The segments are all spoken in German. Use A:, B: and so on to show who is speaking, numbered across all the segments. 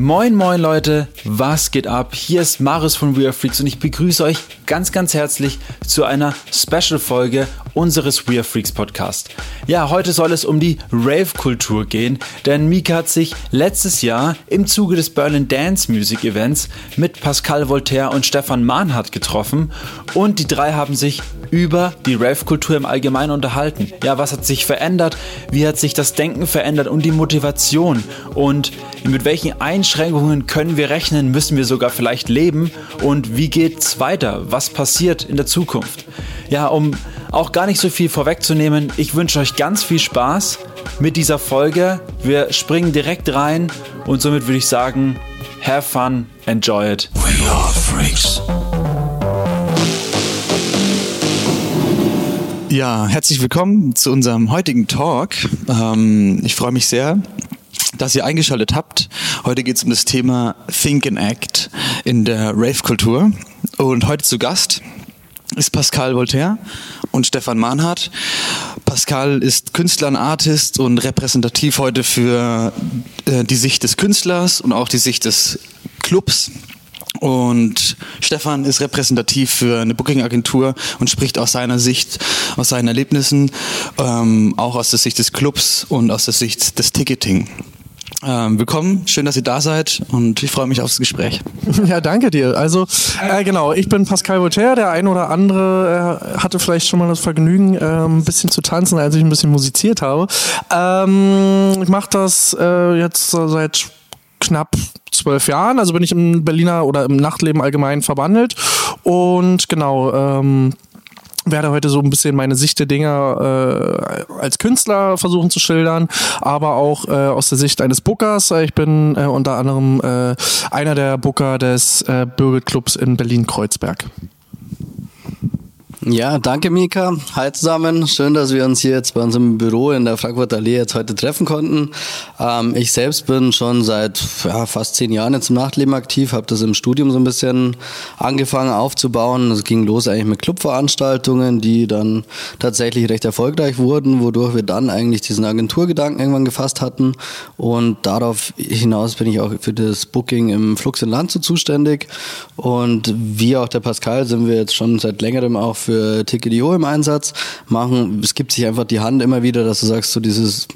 A: Moin moin Leute, was geht ab? Hier ist Marius von We Are Freaks und ich begrüße euch ganz ganz herzlich zu einer Special Folge unseres We Are Freaks Podcast. Ja, heute soll es um die Rave Kultur gehen, denn Mika hat sich letztes Jahr im Zuge des Berlin Dance Music Events mit Pascal Voltaire und Stefan Mahnhardt getroffen und die drei haben sich über die Rave-Kultur im Allgemeinen unterhalten. Ja, was hat sich verändert? Wie hat sich das Denken verändert und die Motivation? Und mit welchen Einschränkungen können wir rechnen? Müssen wir sogar vielleicht leben? Und wie geht's weiter? Was passiert in der Zukunft? Ja, um auch gar nicht so viel vorwegzunehmen, ich wünsche euch ganz viel Spaß mit dieser Folge. Wir springen direkt rein und somit würde ich sagen, have fun, enjoy it. We are freaks.
B: Ja, herzlich willkommen zu unserem heutigen Talk. Ähm, ich freue mich sehr, dass ihr eingeschaltet habt. Heute geht es um das Thema Think and Act in der Rave-Kultur. Und heute zu Gast ist Pascal Voltaire und Stefan Mahnhardt. Pascal ist Künstler und Artist und repräsentativ heute für äh, die Sicht des Künstlers und auch die Sicht des Clubs. Und Stefan ist repräsentativ für eine Booking-Agentur und spricht aus seiner Sicht, aus seinen Erlebnissen, ähm, auch aus der Sicht des Clubs und aus der Sicht des Ticketing. Ähm, willkommen, schön, dass ihr da seid und ich freue mich aufs Gespräch.
C: Ja, danke dir. Also äh, genau, ich bin Pascal Voltaire. Der ein oder andere äh, hatte vielleicht schon mal das Vergnügen, äh, ein bisschen zu tanzen, als ich ein bisschen musiziert habe. Ähm, ich mache das äh, jetzt seit knapp zwölf Jahren. Also bin ich im Berliner oder im Nachtleben allgemein verwandelt. Und genau, ähm, werde heute so ein bisschen meine Sicht der Dinge äh, als Künstler versuchen zu schildern, aber auch äh, aus der Sicht eines Bookers. Ich bin äh, unter anderem äh, einer der Booker des äh, Bürgerclubs in Berlin-Kreuzberg.
D: Ja, danke Mika. Hi zusammen. Schön, dass wir uns hier jetzt bei unserem Büro in der Frankfurter Allee jetzt heute treffen konnten. Ähm, ich selbst bin schon seit ja, fast zehn Jahren jetzt im Nachtleben aktiv, habe das im Studium so ein bisschen angefangen aufzubauen. Es ging los eigentlich mit Clubveranstaltungen, die dann tatsächlich recht erfolgreich wurden, wodurch wir dann eigentlich diesen Agenturgedanken irgendwann gefasst hatten. Und darauf hinaus bin ich auch für das Booking im Flux in Land zuständig. Und wie auch der Pascal sind wir jetzt schon seit längerem auch für Ticket.io im Einsatz machen. Es gibt sich einfach die Hand immer wieder, dass du sagst, so dieses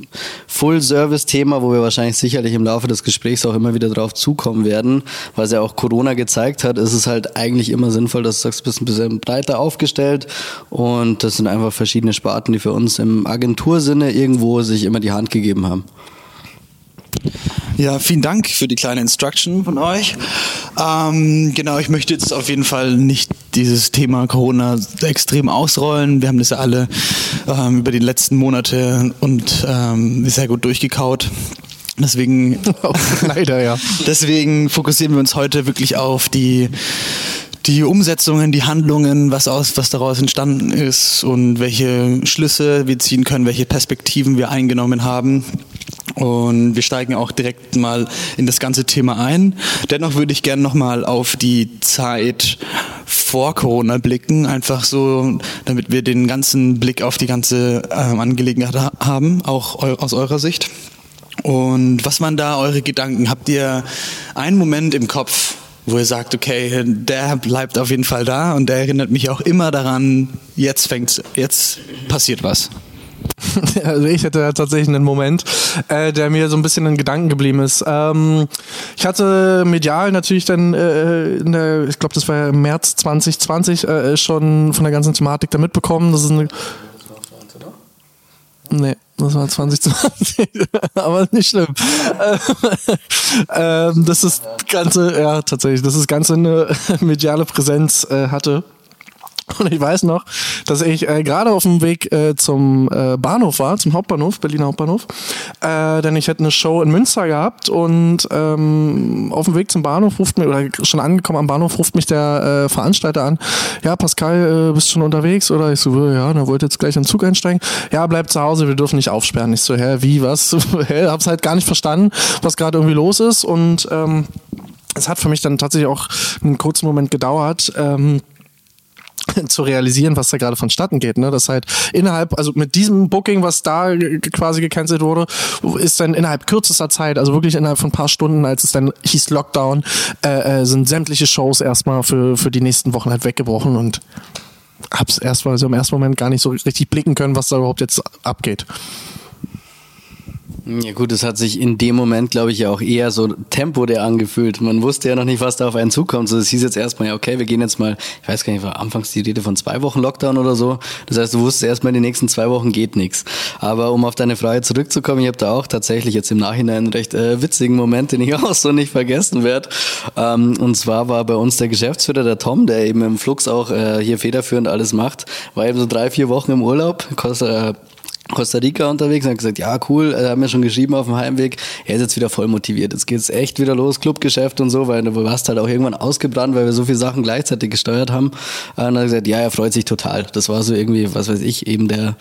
D: Full-Service-Thema, wo wir wahrscheinlich sicherlich im Laufe des Gesprächs auch immer wieder drauf zukommen werden, weil es ja auch Corona gezeigt hat, ist es halt eigentlich immer sinnvoll, dass du sagst, du bist ein bisschen breiter aufgestellt und das sind einfach verschiedene Sparten, die für uns im Agentursinne irgendwo sich immer die Hand gegeben haben.
B: Ja, vielen Dank für die kleine Instruction von euch. Ähm, genau, ich möchte jetzt auf jeden Fall nicht dieses Thema Corona extrem ausrollen. Wir haben das ja alle ähm, über die letzten Monate und ähm, sehr gut durchgekaut. Deswegen, leider ja. Deswegen fokussieren wir uns heute wirklich auf die die Umsetzungen, die Handlungen, was aus, was daraus entstanden ist und welche Schlüsse wir ziehen können, welche Perspektiven wir eingenommen haben. Und wir steigen auch direkt mal in das ganze Thema ein. Dennoch würde ich gerne nochmal auf die Zeit vor Corona blicken, einfach so, damit wir den ganzen Blick auf die ganze ähm, Angelegenheit haben, auch eu aus eurer Sicht. Und was waren da eure Gedanken? Habt ihr einen Moment im Kopf, wo ihr sagt, okay, der bleibt auf jeden Fall da und der erinnert mich auch immer daran, jetzt fängt's, jetzt passiert was?
C: Also ich hatte tatsächlich einen Moment, äh, der mir so ein bisschen in Gedanken geblieben ist. Ähm, ich hatte medial natürlich dann, äh, in der, ich glaube, das war im März 2020 äh, schon von der ganzen Thematik da mitbekommen. Das ist eine Nee, das war 2020, aber nicht schlimm. ähm, das ist ganze, ja tatsächlich, das ist ganze eine mediale Präsenz äh, hatte. Und ich weiß noch, dass ich äh, gerade auf dem Weg äh, zum äh, Bahnhof war, zum Hauptbahnhof, Berliner Hauptbahnhof. Äh, denn ich hätte eine Show in Münster gehabt und ähm, auf dem Weg zum Bahnhof ruft mir, oder schon angekommen am Bahnhof, ruft mich der äh, Veranstalter an. Ja, Pascal, äh, bist schon unterwegs? Oder ich so, ja, da wollte jetzt gleich in den Zug einsteigen. Ja, bleib zu Hause, wir dürfen nicht aufsperren. Ich so, hä, wie, was? hä, hab's halt gar nicht verstanden, was gerade irgendwie los ist. Und ähm, es hat für mich dann tatsächlich auch einen kurzen Moment gedauert. Ähm, zu realisieren, was da gerade vonstatten geht. Ne? Das halt innerhalb, also mit diesem Booking, was da quasi gecancelt wurde, ist dann innerhalb kürzester Zeit, also wirklich innerhalb von ein paar Stunden, als es dann hieß Lockdown, äh, äh, sind sämtliche Shows erstmal für, für die nächsten Wochen halt weggebrochen und hab's erstmal so im ersten Moment gar nicht so richtig blicken können, was da überhaupt jetzt abgeht.
D: Ja gut, es hat sich in dem Moment, glaube ich, ja auch eher so Tempo der angefühlt. Man wusste ja noch nicht, was da auf einen zukommt. So, es hieß jetzt erstmal, ja, okay, wir gehen jetzt mal, ich weiß gar nicht, war anfangs die Rede von zwei Wochen Lockdown oder so. Das heißt, du wusstest erstmal, in den nächsten zwei Wochen geht nichts. Aber um auf deine Frage zurückzukommen, ich habe da auch tatsächlich jetzt im Nachhinein einen recht äh, witzigen Moment, den ich auch so nicht vergessen werde. Ähm, und zwar war bei uns der Geschäftsführer, der Tom, der eben im Flux auch äh, hier federführend alles macht, war eben so drei, vier Wochen im Urlaub, kostet, äh, Costa Rica unterwegs und hat gesagt, ja cool, er hat mir schon geschrieben auf dem Heimweg, er ist jetzt wieder voll motiviert, jetzt geht's echt wieder los, Clubgeschäft und so, weil du warst halt auch irgendwann ausgebrannt, weil wir so viele Sachen gleichzeitig gesteuert haben. Und dann hat gesagt, ja, er freut sich total. Das war so irgendwie, was weiß ich, eben der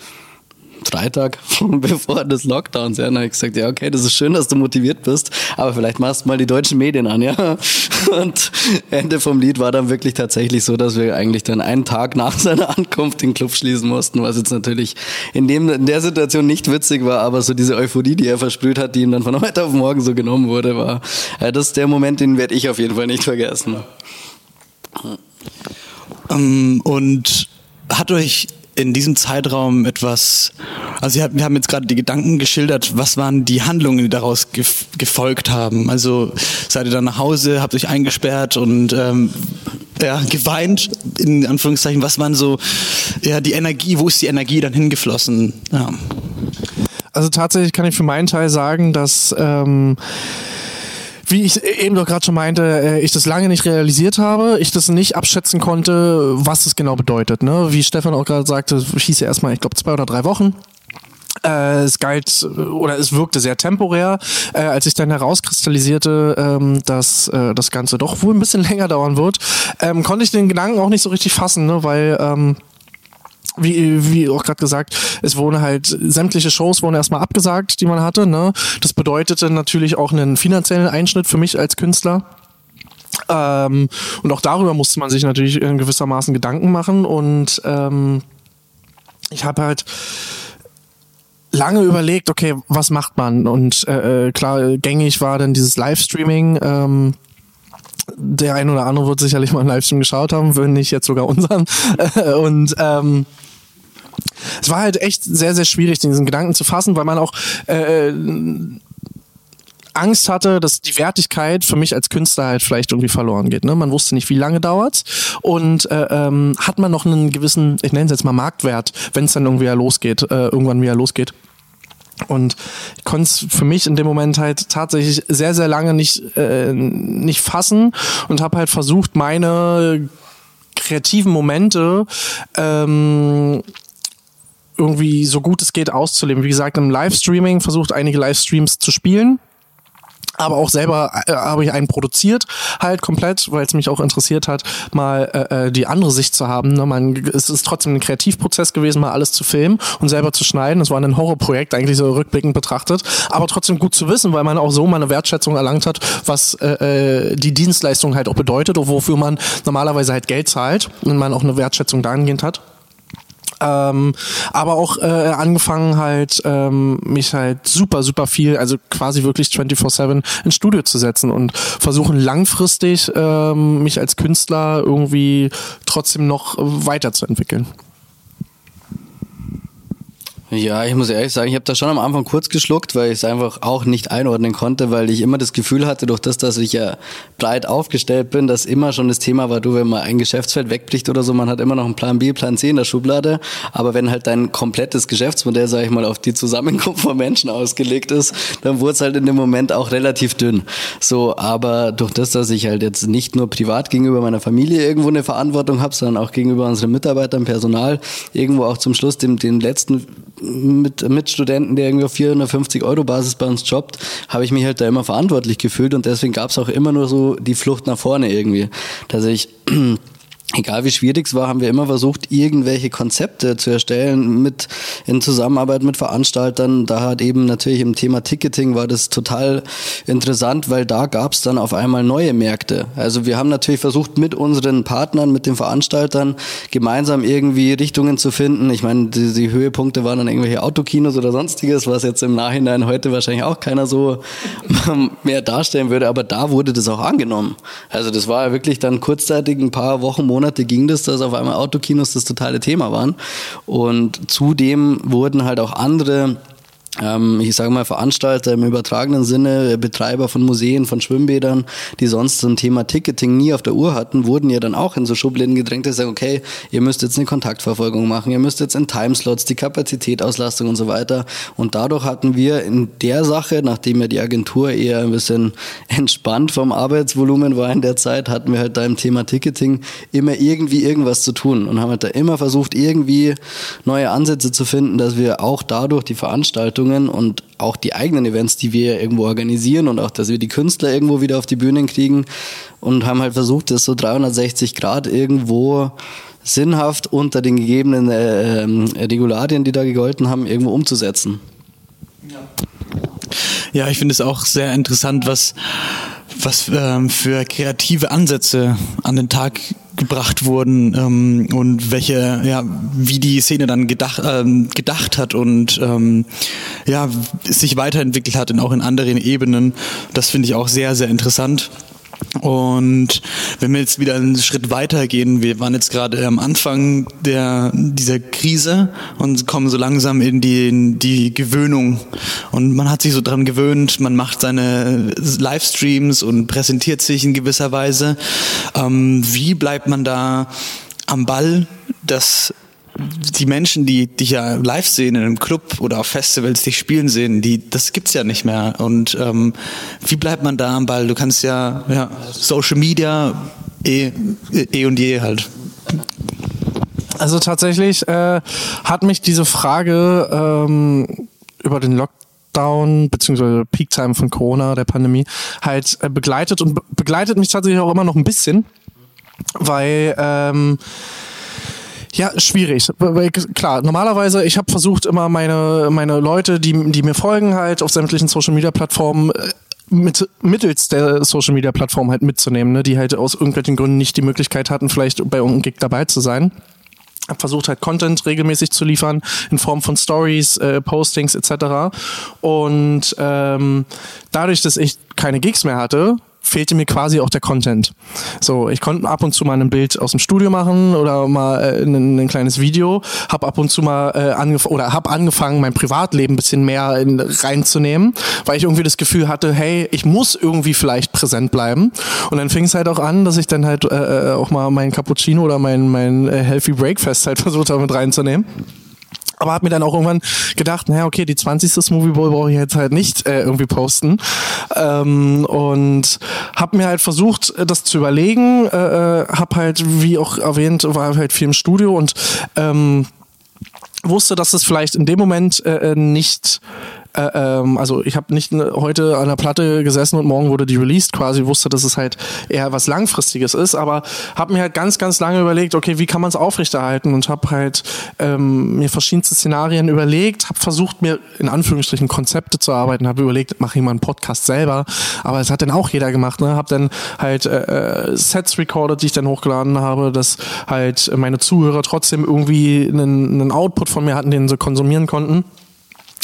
D: Freitag bevor des Lockdowns. Ja, dann habe ich gesagt, ja, okay, das ist schön, dass du motiviert bist, aber vielleicht machst du mal die deutschen Medien an, ja. Und Ende vom Lied war dann wirklich tatsächlich so, dass wir eigentlich dann einen Tag nach seiner Ankunft den Club schließen mussten, was jetzt natürlich in, dem, in der Situation nicht witzig war, aber so diese Euphorie, die er versprüht hat, die ihm dann von heute auf morgen so genommen wurde, war, ja, das ist der Moment, den werde ich auf jeden Fall nicht vergessen.
B: Ähm, und hat euch in diesem Zeitraum etwas, also wir haben jetzt gerade die Gedanken geschildert, was waren die Handlungen, die daraus gefolgt haben? Also seid ihr dann nach Hause, habt euch eingesperrt und ähm, ja, geweint, in Anführungszeichen, was waren so, ja, die Energie, wo ist die Energie dann hingeflossen? Ja.
C: Also tatsächlich kann ich für meinen Teil sagen, dass ähm, wie ich eben doch gerade schon meinte, äh, ich das lange nicht realisiert habe, ich das nicht abschätzen konnte, was es genau bedeutet. Ne? Wie Stefan auch gerade sagte, hieß ja erstmal, ich glaube, zwei oder drei Wochen. Äh, es galt oder es wirkte sehr temporär, äh, als sich dann herauskristallisierte, ähm, dass äh, das Ganze doch wohl ein bisschen länger dauern wird, ähm, konnte ich den Gedanken auch nicht so richtig fassen, ne? weil ähm, wie, wie auch gerade gesagt, es wurden halt sämtliche Shows wurden erstmal abgesagt, die man hatte. Ne? Das bedeutete natürlich auch einen finanziellen Einschnitt für mich als Künstler. Ähm, und auch darüber musste man sich natürlich in gewissermaßen Gedanken machen. Und ähm, ich habe halt lange überlegt, okay, was macht man? Und äh, äh klar, gängig war dann dieses Livestreaming. Ähm, der ein oder andere wird sicherlich mal einen Livestream geschaut haben, wenn nicht jetzt sogar unseren. Und ähm, es war halt echt sehr, sehr schwierig, diesen Gedanken zu fassen, weil man auch äh, Angst hatte, dass die Wertigkeit für mich als Künstler halt vielleicht irgendwie verloren geht. Ne? Man wusste nicht, wie lange dauert's und äh, ähm, hat man noch einen gewissen, ich nenne es jetzt mal Marktwert, wenn es dann irgendwie ja losgeht, äh, irgendwann wieder losgeht. Und ich konnte es für mich in dem Moment halt tatsächlich sehr, sehr lange nicht, äh, nicht fassen und habe halt versucht, meine kreativen Momente ähm, irgendwie so gut es geht auszuleben. Wie gesagt, im Livestreaming versucht einige Livestreams zu spielen aber auch selber äh, habe ich einen produziert, halt komplett, weil es mich auch interessiert hat, mal äh, äh, die andere Sicht zu haben. Ne? Man, es ist trotzdem ein Kreativprozess gewesen, mal alles zu filmen und selber zu schneiden. Es war ein Horrorprojekt, eigentlich so rückblickend betrachtet, aber trotzdem gut zu wissen, weil man auch so mal eine Wertschätzung erlangt hat, was äh, äh die Dienstleistung halt auch bedeutet und wofür man normalerweise halt Geld zahlt und man auch eine Wertschätzung dahingehend hat. Ähm, aber auch äh, angefangen halt, ähm, mich halt super, super viel, also quasi wirklich 24-7 ins Studio zu setzen und versuchen langfristig ähm, mich als Künstler irgendwie trotzdem noch weiterzuentwickeln.
D: Ja, ich muss ehrlich sagen, ich habe da schon am Anfang kurz geschluckt, weil ich es einfach auch nicht einordnen konnte, weil ich immer das Gefühl hatte, durch das, dass ich ja breit aufgestellt bin, dass immer schon das Thema war, du, wenn mal ein Geschäftsfeld wegbricht oder so, man hat immer noch einen Plan B, Plan C in der Schublade, aber wenn halt dein komplettes Geschäftsmodell, sage ich mal, auf die Zusammenkunft von Menschen ausgelegt ist, dann wurde es halt in dem Moment auch relativ dünn. So, aber durch das, dass ich halt jetzt nicht nur privat gegenüber meiner Familie irgendwo eine Verantwortung habe, sondern auch gegenüber unseren Mitarbeitern, Personal, irgendwo auch zum Schluss dem, den letzten mit, mit Studenten, der irgendwie auf 450 Euro Basis bei uns jobbt, habe ich mich halt da immer verantwortlich gefühlt und deswegen gab es auch immer nur so die Flucht nach vorne irgendwie, dass ich egal wie schwierig es war, haben wir immer versucht, irgendwelche Konzepte zu erstellen mit in Zusammenarbeit mit Veranstaltern. Da hat eben natürlich im Thema Ticketing war das total interessant, weil da gab es dann auf einmal neue Märkte. Also wir haben natürlich versucht, mit unseren Partnern, mit den Veranstaltern gemeinsam irgendwie Richtungen zu finden. Ich meine, die, die Höhepunkte waren dann irgendwelche Autokinos oder sonstiges, was jetzt im Nachhinein heute wahrscheinlich auch keiner so mehr darstellen würde. Aber da wurde das auch angenommen. Also das war ja wirklich dann kurzzeitig ein paar Wochen, Monate Monate ging das, dass auf einmal Autokinos das totale Thema waren. Und zudem wurden halt auch andere ähm, ich sage mal Veranstalter im übertragenen Sinne, Betreiber von Museen, von Schwimmbädern, die sonst so ein Thema Ticketing nie auf der Uhr hatten, wurden ja dann auch in so Schubläden gedrängt, dass sie sagen, okay, ihr müsst jetzt eine Kontaktverfolgung machen, ihr müsst jetzt in Timeslots die Kapazität, Auslastung und so weiter. Und dadurch hatten wir in der Sache, nachdem ja die Agentur eher ein bisschen entspannt vom Arbeitsvolumen war in der Zeit, hatten wir halt da im Thema Ticketing immer irgendwie irgendwas zu tun und haben halt da immer versucht, irgendwie neue Ansätze zu finden, dass wir auch dadurch die Veranstaltung Veranstaltungen und auch die eigenen Events, die wir irgendwo organisieren und auch, dass wir die Künstler irgendwo wieder auf die Bühnen kriegen und haben halt versucht, das so 360 Grad irgendwo sinnhaft unter den gegebenen äh, äh, Regularien, die da gegolten haben, irgendwo umzusetzen.
B: Ja, ich finde es auch sehr interessant, was, was ähm, für kreative Ansätze an den Tag gebracht wurden ähm, und welche, ja, wie die Szene dann gedacht, ähm, gedacht hat und ähm, ja, sich weiterentwickelt hat und auch in anderen Ebenen. Das finde ich auch sehr, sehr interessant. Und wenn wir jetzt wieder einen Schritt weiter gehen, wir waren jetzt gerade am Anfang der, dieser Krise und kommen so langsam in die, in die Gewöhnung. Und man hat sich so dran gewöhnt, man macht seine Livestreams und präsentiert sich in gewisser Weise. Ähm, wie bleibt man da am Ball, dass die Menschen, die dich ja live sehen in einem Club oder auf Festivals dich spielen sehen, die, das gibt's ja nicht mehr. Und ähm, wie bleibt man da am Ball? Du kannst ja, ja Social Media eh, eh und je halt.
C: Also tatsächlich äh, hat mich diese Frage ähm, über den Lockdown beziehungsweise Peak Time von Corona, der Pandemie, halt äh, begleitet und be begleitet mich tatsächlich auch immer noch ein bisschen, weil ähm, ja, schwierig. Klar, normalerweise, ich habe versucht immer meine, meine Leute, die, die mir folgen halt auf sämtlichen Social Media Plattformen, äh, mit, mittels der Social Media Plattform halt mitzunehmen, ne, die halt aus irgendwelchen Gründen nicht die Möglichkeit hatten, vielleicht bei irgendeinem Gig dabei zu sein Hab versucht halt Content regelmäßig zu liefern in Form von Stories, äh, Postings etc. Und ähm, dadurch, dass ich keine Gigs mehr hatte, fehlte mir quasi auch der Content. So, ich konnte ab und zu mal ein Bild aus dem Studio machen oder mal äh, ein, ein, kleines Video, habe ab und zu mal äh, angefangen oder habe angefangen, mein Privatleben ein bisschen mehr in, reinzunehmen, weil ich irgendwie das Gefühl hatte, hey, ich muss irgendwie vielleicht präsent bleiben. Und dann fing es halt auch an, dass ich dann halt äh, äh auch mal mein Cappuccino oder mein mein äh, Healthy Breakfast halt versucht habe mit reinzunehmen aber habe mir dann auch irgendwann gedacht, naja, okay, die 20. Smoothie Bowl brauche ich jetzt halt nicht äh, irgendwie posten. Ähm, und habe mir halt versucht, äh, das zu überlegen. Äh, äh habe halt, wie auch erwähnt, war halt viel im Studio und ähm, wusste, dass es vielleicht in dem Moment äh, äh nicht äh, ähm, also ich habe nicht heute an der Platte gesessen und morgen wurde die released quasi, wusste, dass es halt eher was Langfristiges ist, aber habe mir halt ganz, ganz lange überlegt, okay, wie kann man es aufrechterhalten und habe halt ähm, mir verschiedenste Szenarien überlegt, habe versucht, mir in Anführungsstrichen Konzepte zu arbeiten, habe überlegt, mache ich mal einen Podcast selber, aber es hat dann auch jeder gemacht, ne? habe dann halt äh, äh, Sets recorded, die ich dann hochgeladen habe, dass halt meine Zuhörer trotzdem irgendwie einen, einen Output von mir hatten, den sie konsumieren konnten.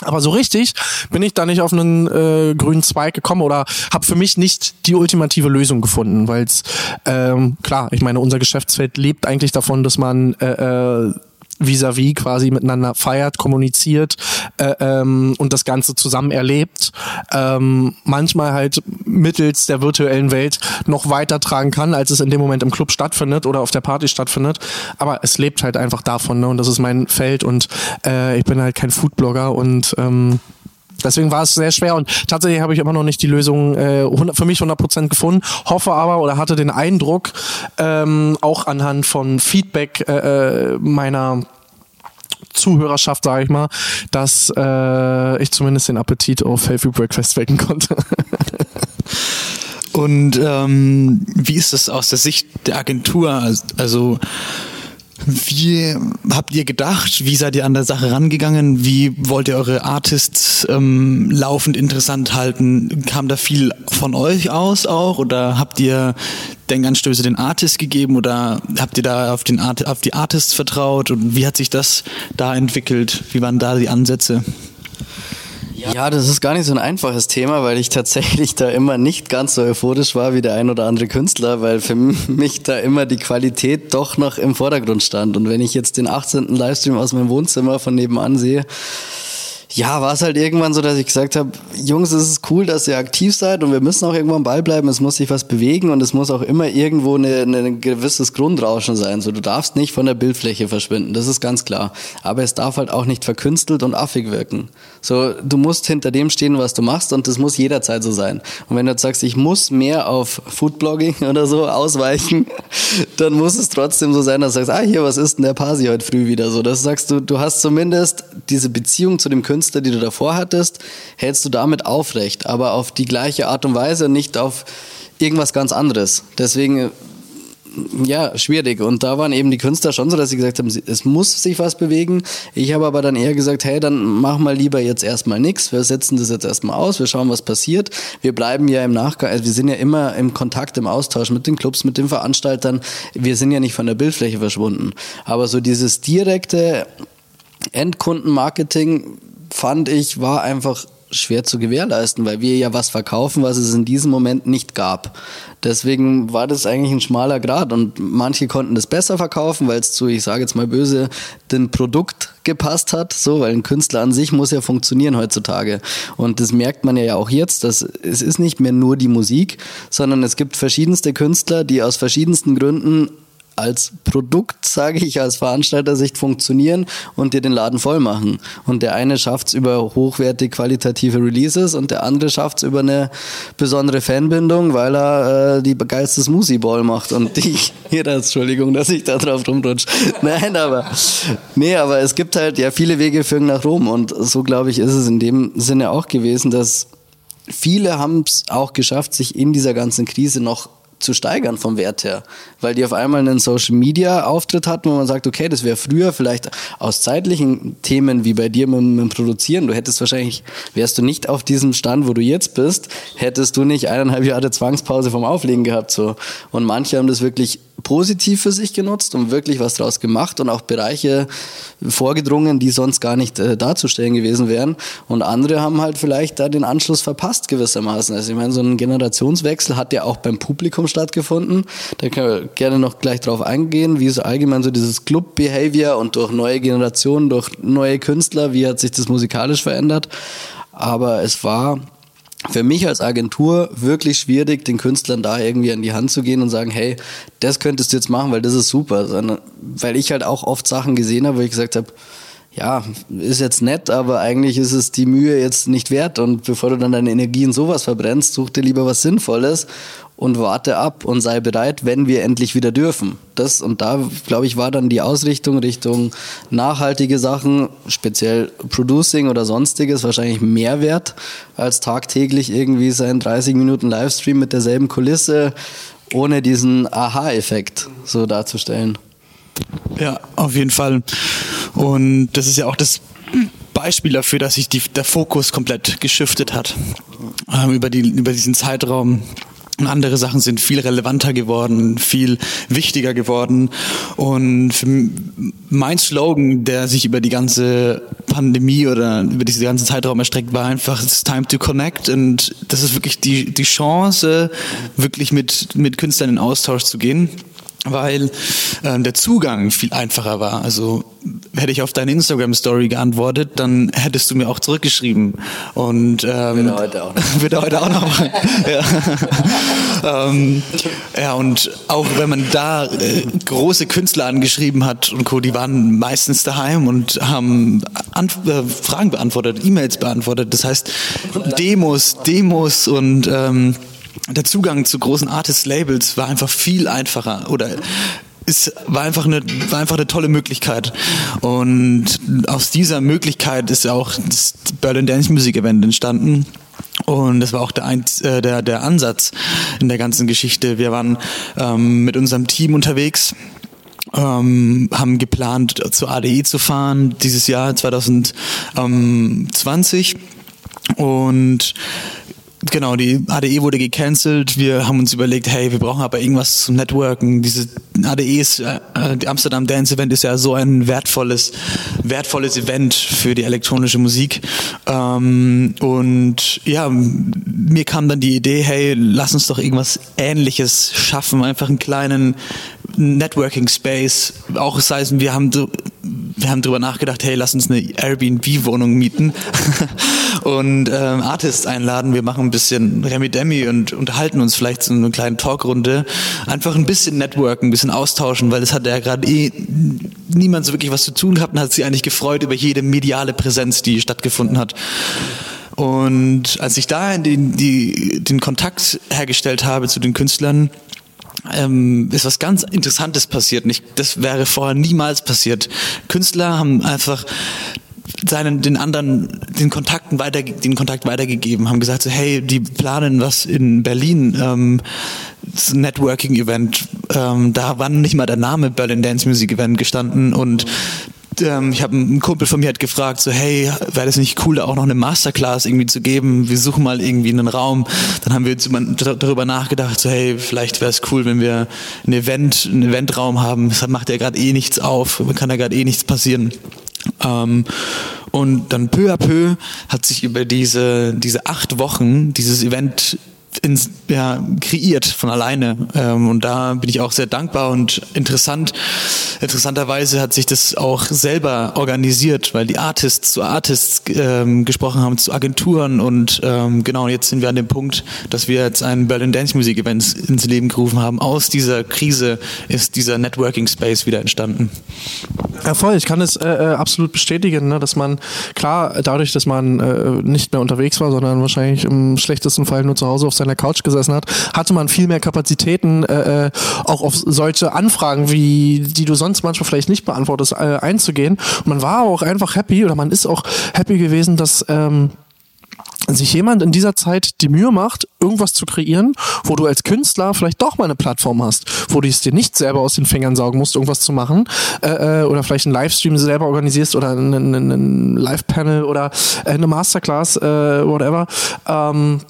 C: Aber so richtig bin ich da nicht auf einen äh, grünen Zweig gekommen oder habe für mich nicht die ultimative Lösung gefunden, weil es ähm, klar, ich meine, unser Geschäftsfeld lebt eigentlich davon, dass man äh, äh, vis-à-vis -vis quasi miteinander feiert, kommuniziert äh, ähm, und das Ganze zusammen erlebt, ähm, manchmal halt mittels der virtuellen Welt noch weitertragen kann, als es in dem Moment im Club stattfindet oder auf der Party stattfindet. Aber es lebt halt einfach davon ne? und das ist mein Feld und äh, ich bin halt kein Foodblogger und ähm, Deswegen war es sehr schwer und tatsächlich habe ich immer noch nicht die Lösung äh, für mich 100% gefunden. Hoffe aber oder hatte den Eindruck, ähm, auch anhand von Feedback äh, äh meiner Zuhörerschaft, sage ich mal, dass äh, ich zumindest den Appetit auf Healthy Breakfast wecken konnte.
B: Und ähm, wie ist das aus der Sicht der Agentur? Also wie habt ihr gedacht? Wie seid ihr an der Sache rangegangen? Wie wollt ihr eure Artists ähm, laufend interessant halten? Kam da viel von euch aus auch? Oder habt ihr Denkanstöße den Artists gegeben? Oder habt ihr da auf, den Art, auf die Artists vertraut? Und wie hat sich das da entwickelt? Wie waren da die Ansätze?
D: Ja, das ist gar nicht so ein einfaches Thema, weil ich tatsächlich da immer nicht ganz so euphorisch war wie der ein oder andere Künstler, weil für mich da immer die Qualität doch noch im Vordergrund stand. Und wenn ich jetzt den 18. Livestream aus meinem Wohnzimmer von nebenan sehe, ja, war es halt irgendwann so, dass ich gesagt habe, Jungs, es ist cool, dass ihr aktiv seid und wir müssen auch irgendwo am Ball bleiben. Es muss sich was bewegen und es muss auch immer irgendwo ein gewisses Grundrauschen sein. So, du darfst nicht von der Bildfläche verschwinden, das ist ganz klar. Aber es darf halt auch nicht verkünstelt und affig wirken. So, du musst hinter dem stehen, was du machst und das muss jederzeit so sein. Und wenn du jetzt sagst, ich muss mehr auf Foodblogging oder so ausweichen, dann muss es trotzdem so sein, dass du sagst, ah, hier, was ist denn der Pasi heute früh wieder so? Das sagst du, du hast zumindest diese Beziehung zu dem Künstler Künstler, die du davor hattest, hältst du damit aufrecht, aber auf die gleiche Art und Weise, nicht auf irgendwas ganz anderes. Deswegen ja, schwierig. Und da waren eben die Künstler schon so, dass sie gesagt haben, es muss sich was bewegen. Ich habe aber dann eher gesagt, hey, dann mach mal lieber jetzt erstmal nichts. Wir setzen das jetzt erstmal aus, wir schauen, was passiert. Wir bleiben ja im Nachgang, also wir sind ja immer im Kontakt, im Austausch mit den Clubs, mit den Veranstaltern. Wir sind ja nicht von der Bildfläche verschwunden. Aber so dieses direkte Endkundenmarketing fand ich, war einfach schwer zu gewährleisten, weil wir ja was verkaufen, was es in diesem Moment nicht gab. Deswegen war das eigentlich ein schmaler Grad und manche konnten das besser verkaufen, weil es zu, ich sage jetzt mal böse, dem Produkt gepasst hat, so, weil ein Künstler an sich muss ja funktionieren heutzutage. Und das merkt man ja auch jetzt, dass es ist nicht mehr nur die Musik, sondern es gibt verschiedenste Künstler, die aus verschiedensten Gründen als Produkt, sage ich, als Veranstalter-Sicht funktionieren und dir den Laden voll machen. Und der eine schafft es über hochwertig qualitative Releases und der andere schafft es über eine besondere Fanbindung, weil er äh, die geilste Smoothie Ball macht und die, hier, Entschuldigung, dass ich da drauf rumrutsche. Nein, aber, nee, aber es gibt halt, ja, viele Wege führen nach Rom und so, glaube ich, ist es in dem Sinne auch gewesen, dass viele haben es auch geschafft, sich in dieser ganzen Krise noch zu steigern vom Wert her, weil die auf einmal einen Social Media Auftritt hatten, wo man sagt, okay, das wäre früher vielleicht aus zeitlichen Themen wie bei dir mit, dem Produzieren, du hättest wahrscheinlich, wärst du nicht auf diesem Stand, wo du jetzt bist, hättest du nicht eineinhalb Jahre Zwangspause vom Auflegen gehabt so. Und manche haben das wirklich positiv für sich genutzt und wirklich was draus gemacht und auch Bereiche vorgedrungen, die sonst gar nicht äh, darzustellen gewesen wären. Und andere haben halt vielleicht da den Anschluss verpasst gewissermaßen. Also ich meine, so ein Generationswechsel hat ja auch beim Publikum stattgefunden. Da können wir gerne noch gleich drauf eingehen, wie ist allgemein so dieses Club-Behavior und durch neue Generationen, durch neue Künstler, wie hat sich das musikalisch verändert. Aber es war für mich als Agentur wirklich schwierig, den Künstlern da irgendwie an die Hand zu gehen und sagen, hey, das könntest du jetzt machen, weil das ist super. Sondern, weil ich halt auch oft Sachen gesehen habe, wo ich gesagt habe, ja, ist jetzt nett, aber eigentlich ist es die Mühe jetzt nicht wert. Und bevor du dann deine Energie in sowas verbrennst, such dir lieber was Sinnvolles und warte ab und sei bereit, wenn wir endlich wieder dürfen. Das und da, glaube ich, war dann die Ausrichtung Richtung nachhaltige Sachen, speziell Producing oder sonstiges, wahrscheinlich mehr wert, als tagtäglich irgendwie sein 30 Minuten Livestream mit derselben Kulisse, ohne diesen Aha-Effekt so darzustellen.
B: Ja, auf jeden Fall. Und das ist ja auch das Beispiel dafür, dass sich die, der Fokus komplett geschiftet hat ähm, über, die, über diesen Zeitraum. Und andere Sachen sind viel relevanter geworden, viel wichtiger geworden. Und mein Slogan, der sich über die ganze Pandemie oder über diesen ganzen Zeitraum erstreckt, war einfach, it's time to connect. Und das ist wirklich die, die Chance, wirklich mit, mit Künstlern in Austausch zu gehen weil äh, der Zugang viel einfacher war. Also hätte ich auf deine Instagram-Story geantwortet, dann hättest du mir auch zurückgeschrieben. Und ähm, würde heute auch noch. heute auch noch. ja. ähm, ja, und auch wenn man da äh, große Künstler angeschrieben hat und Co., die waren meistens daheim und haben Ant äh, Fragen beantwortet, E-Mails beantwortet. Das heißt Demos, Demos und ähm, der Zugang zu großen Artist-Labels war einfach viel einfacher oder es war einfach eine war einfach eine tolle Möglichkeit. Und aus dieser Möglichkeit ist auch das Berlin Dance Music Event entstanden. Und das war auch der, äh, der, der Ansatz in der ganzen Geschichte. Wir waren ähm, mit unserem Team unterwegs ähm, haben geplant, zur ADE zu fahren dieses Jahr 2020 und Genau, die ADE wurde gecancelt. Wir haben uns überlegt, hey, wir brauchen aber irgendwas zum Networken. Diese ADE ist, äh, die Amsterdam Dance Event ist ja so ein wertvolles, wertvolles Event für die elektronische Musik. Ähm, und ja, mir kam dann die Idee, hey, lass uns doch irgendwas Ähnliches schaffen, einfach einen kleinen Networking Space. Auch sei es, wir haben wir haben drüber nachgedacht, hey, lass uns eine Airbnb-Wohnung mieten und ähm, Artists einladen. Wir machen ein bisschen Remi-Demi und unterhalten uns vielleicht so eine kleine Talkrunde. Einfach ein bisschen networken, ein bisschen austauschen, weil es hat ja gerade eh niemand so wirklich was zu tun gehabt und hat sich eigentlich gefreut über jede mediale Präsenz, die stattgefunden hat. Und als ich da den, die, den Kontakt hergestellt habe zu den Künstlern, ähm, ist was ganz Interessantes passiert. Nicht, das wäre vorher niemals passiert. Künstler haben einfach seinen den anderen den Kontakten weiter den Kontakt weitergegeben haben gesagt so hey die planen was in Berlin ähm, das Networking Event ähm, da war nicht mal der Name Berlin Dance Music Event gestanden und ähm, ich habe einen Kumpel von mir hat gefragt, so hey, wäre das nicht cool, da auch noch eine Masterclass irgendwie zu geben? Wir suchen mal irgendwie einen Raum. Dann haben wir darüber nachgedacht, so hey, vielleicht wäre es cool, wenn wir ein Event, einen Eventraum haben. Das macht ja gerade eh nichts auf, kann ja gerade eh nichts passieren. Ähm, und dann peu à peu hat sich über diese, diese acht Wochen dieses Event ins, ja, kreiert von alleine. Ähm, und da bin ich auch sehr dankbar und interessant. Interessanterweise hat sich das auch selber organisiert, weil die Artists zu Artists ähm, gesprochen haben, zu Agenturen und ähm, genau, jetzt sind wir an dem Punkt, dass wir jetzt ein Berlin Dance Music Event ins Leben gerufen haben. Aus dieser Krise ist dieser Networking Space wieder entstanden.
C: Ja, voll. Ich kann es äh, äh, absolut bestätigen, ne, dass man, klar, dadurch, dass man äh, nicht mehr unterwegs war, sondern wahrscheinlich im schlechtesten Fall nur zu Hause auf seiner Couch gesessen hat, hatte man viel mehr Kapazitäten, äh, äh, auch auf solche Anfragen, wie die du sonst manchmal vielleicht nicht beantwortest, äh, einzugehen. Und man war auch einfach happy oder man ist auch happy gewesen, dass ähm, sich jemand in dieser Zeit die Mühe macht, irgendwas zu kreieren, wo du als Künstler vielleicht doch mal eine Plattform hast, wo du es dir nicht selber aus den Fingern saugen musst, irgendwas zu machen, äh, äh oder vielleicht einen Livestream selber organisierst oder einen, einen Live-Panel oder eine Masterclass, äh, whatever. Ähm,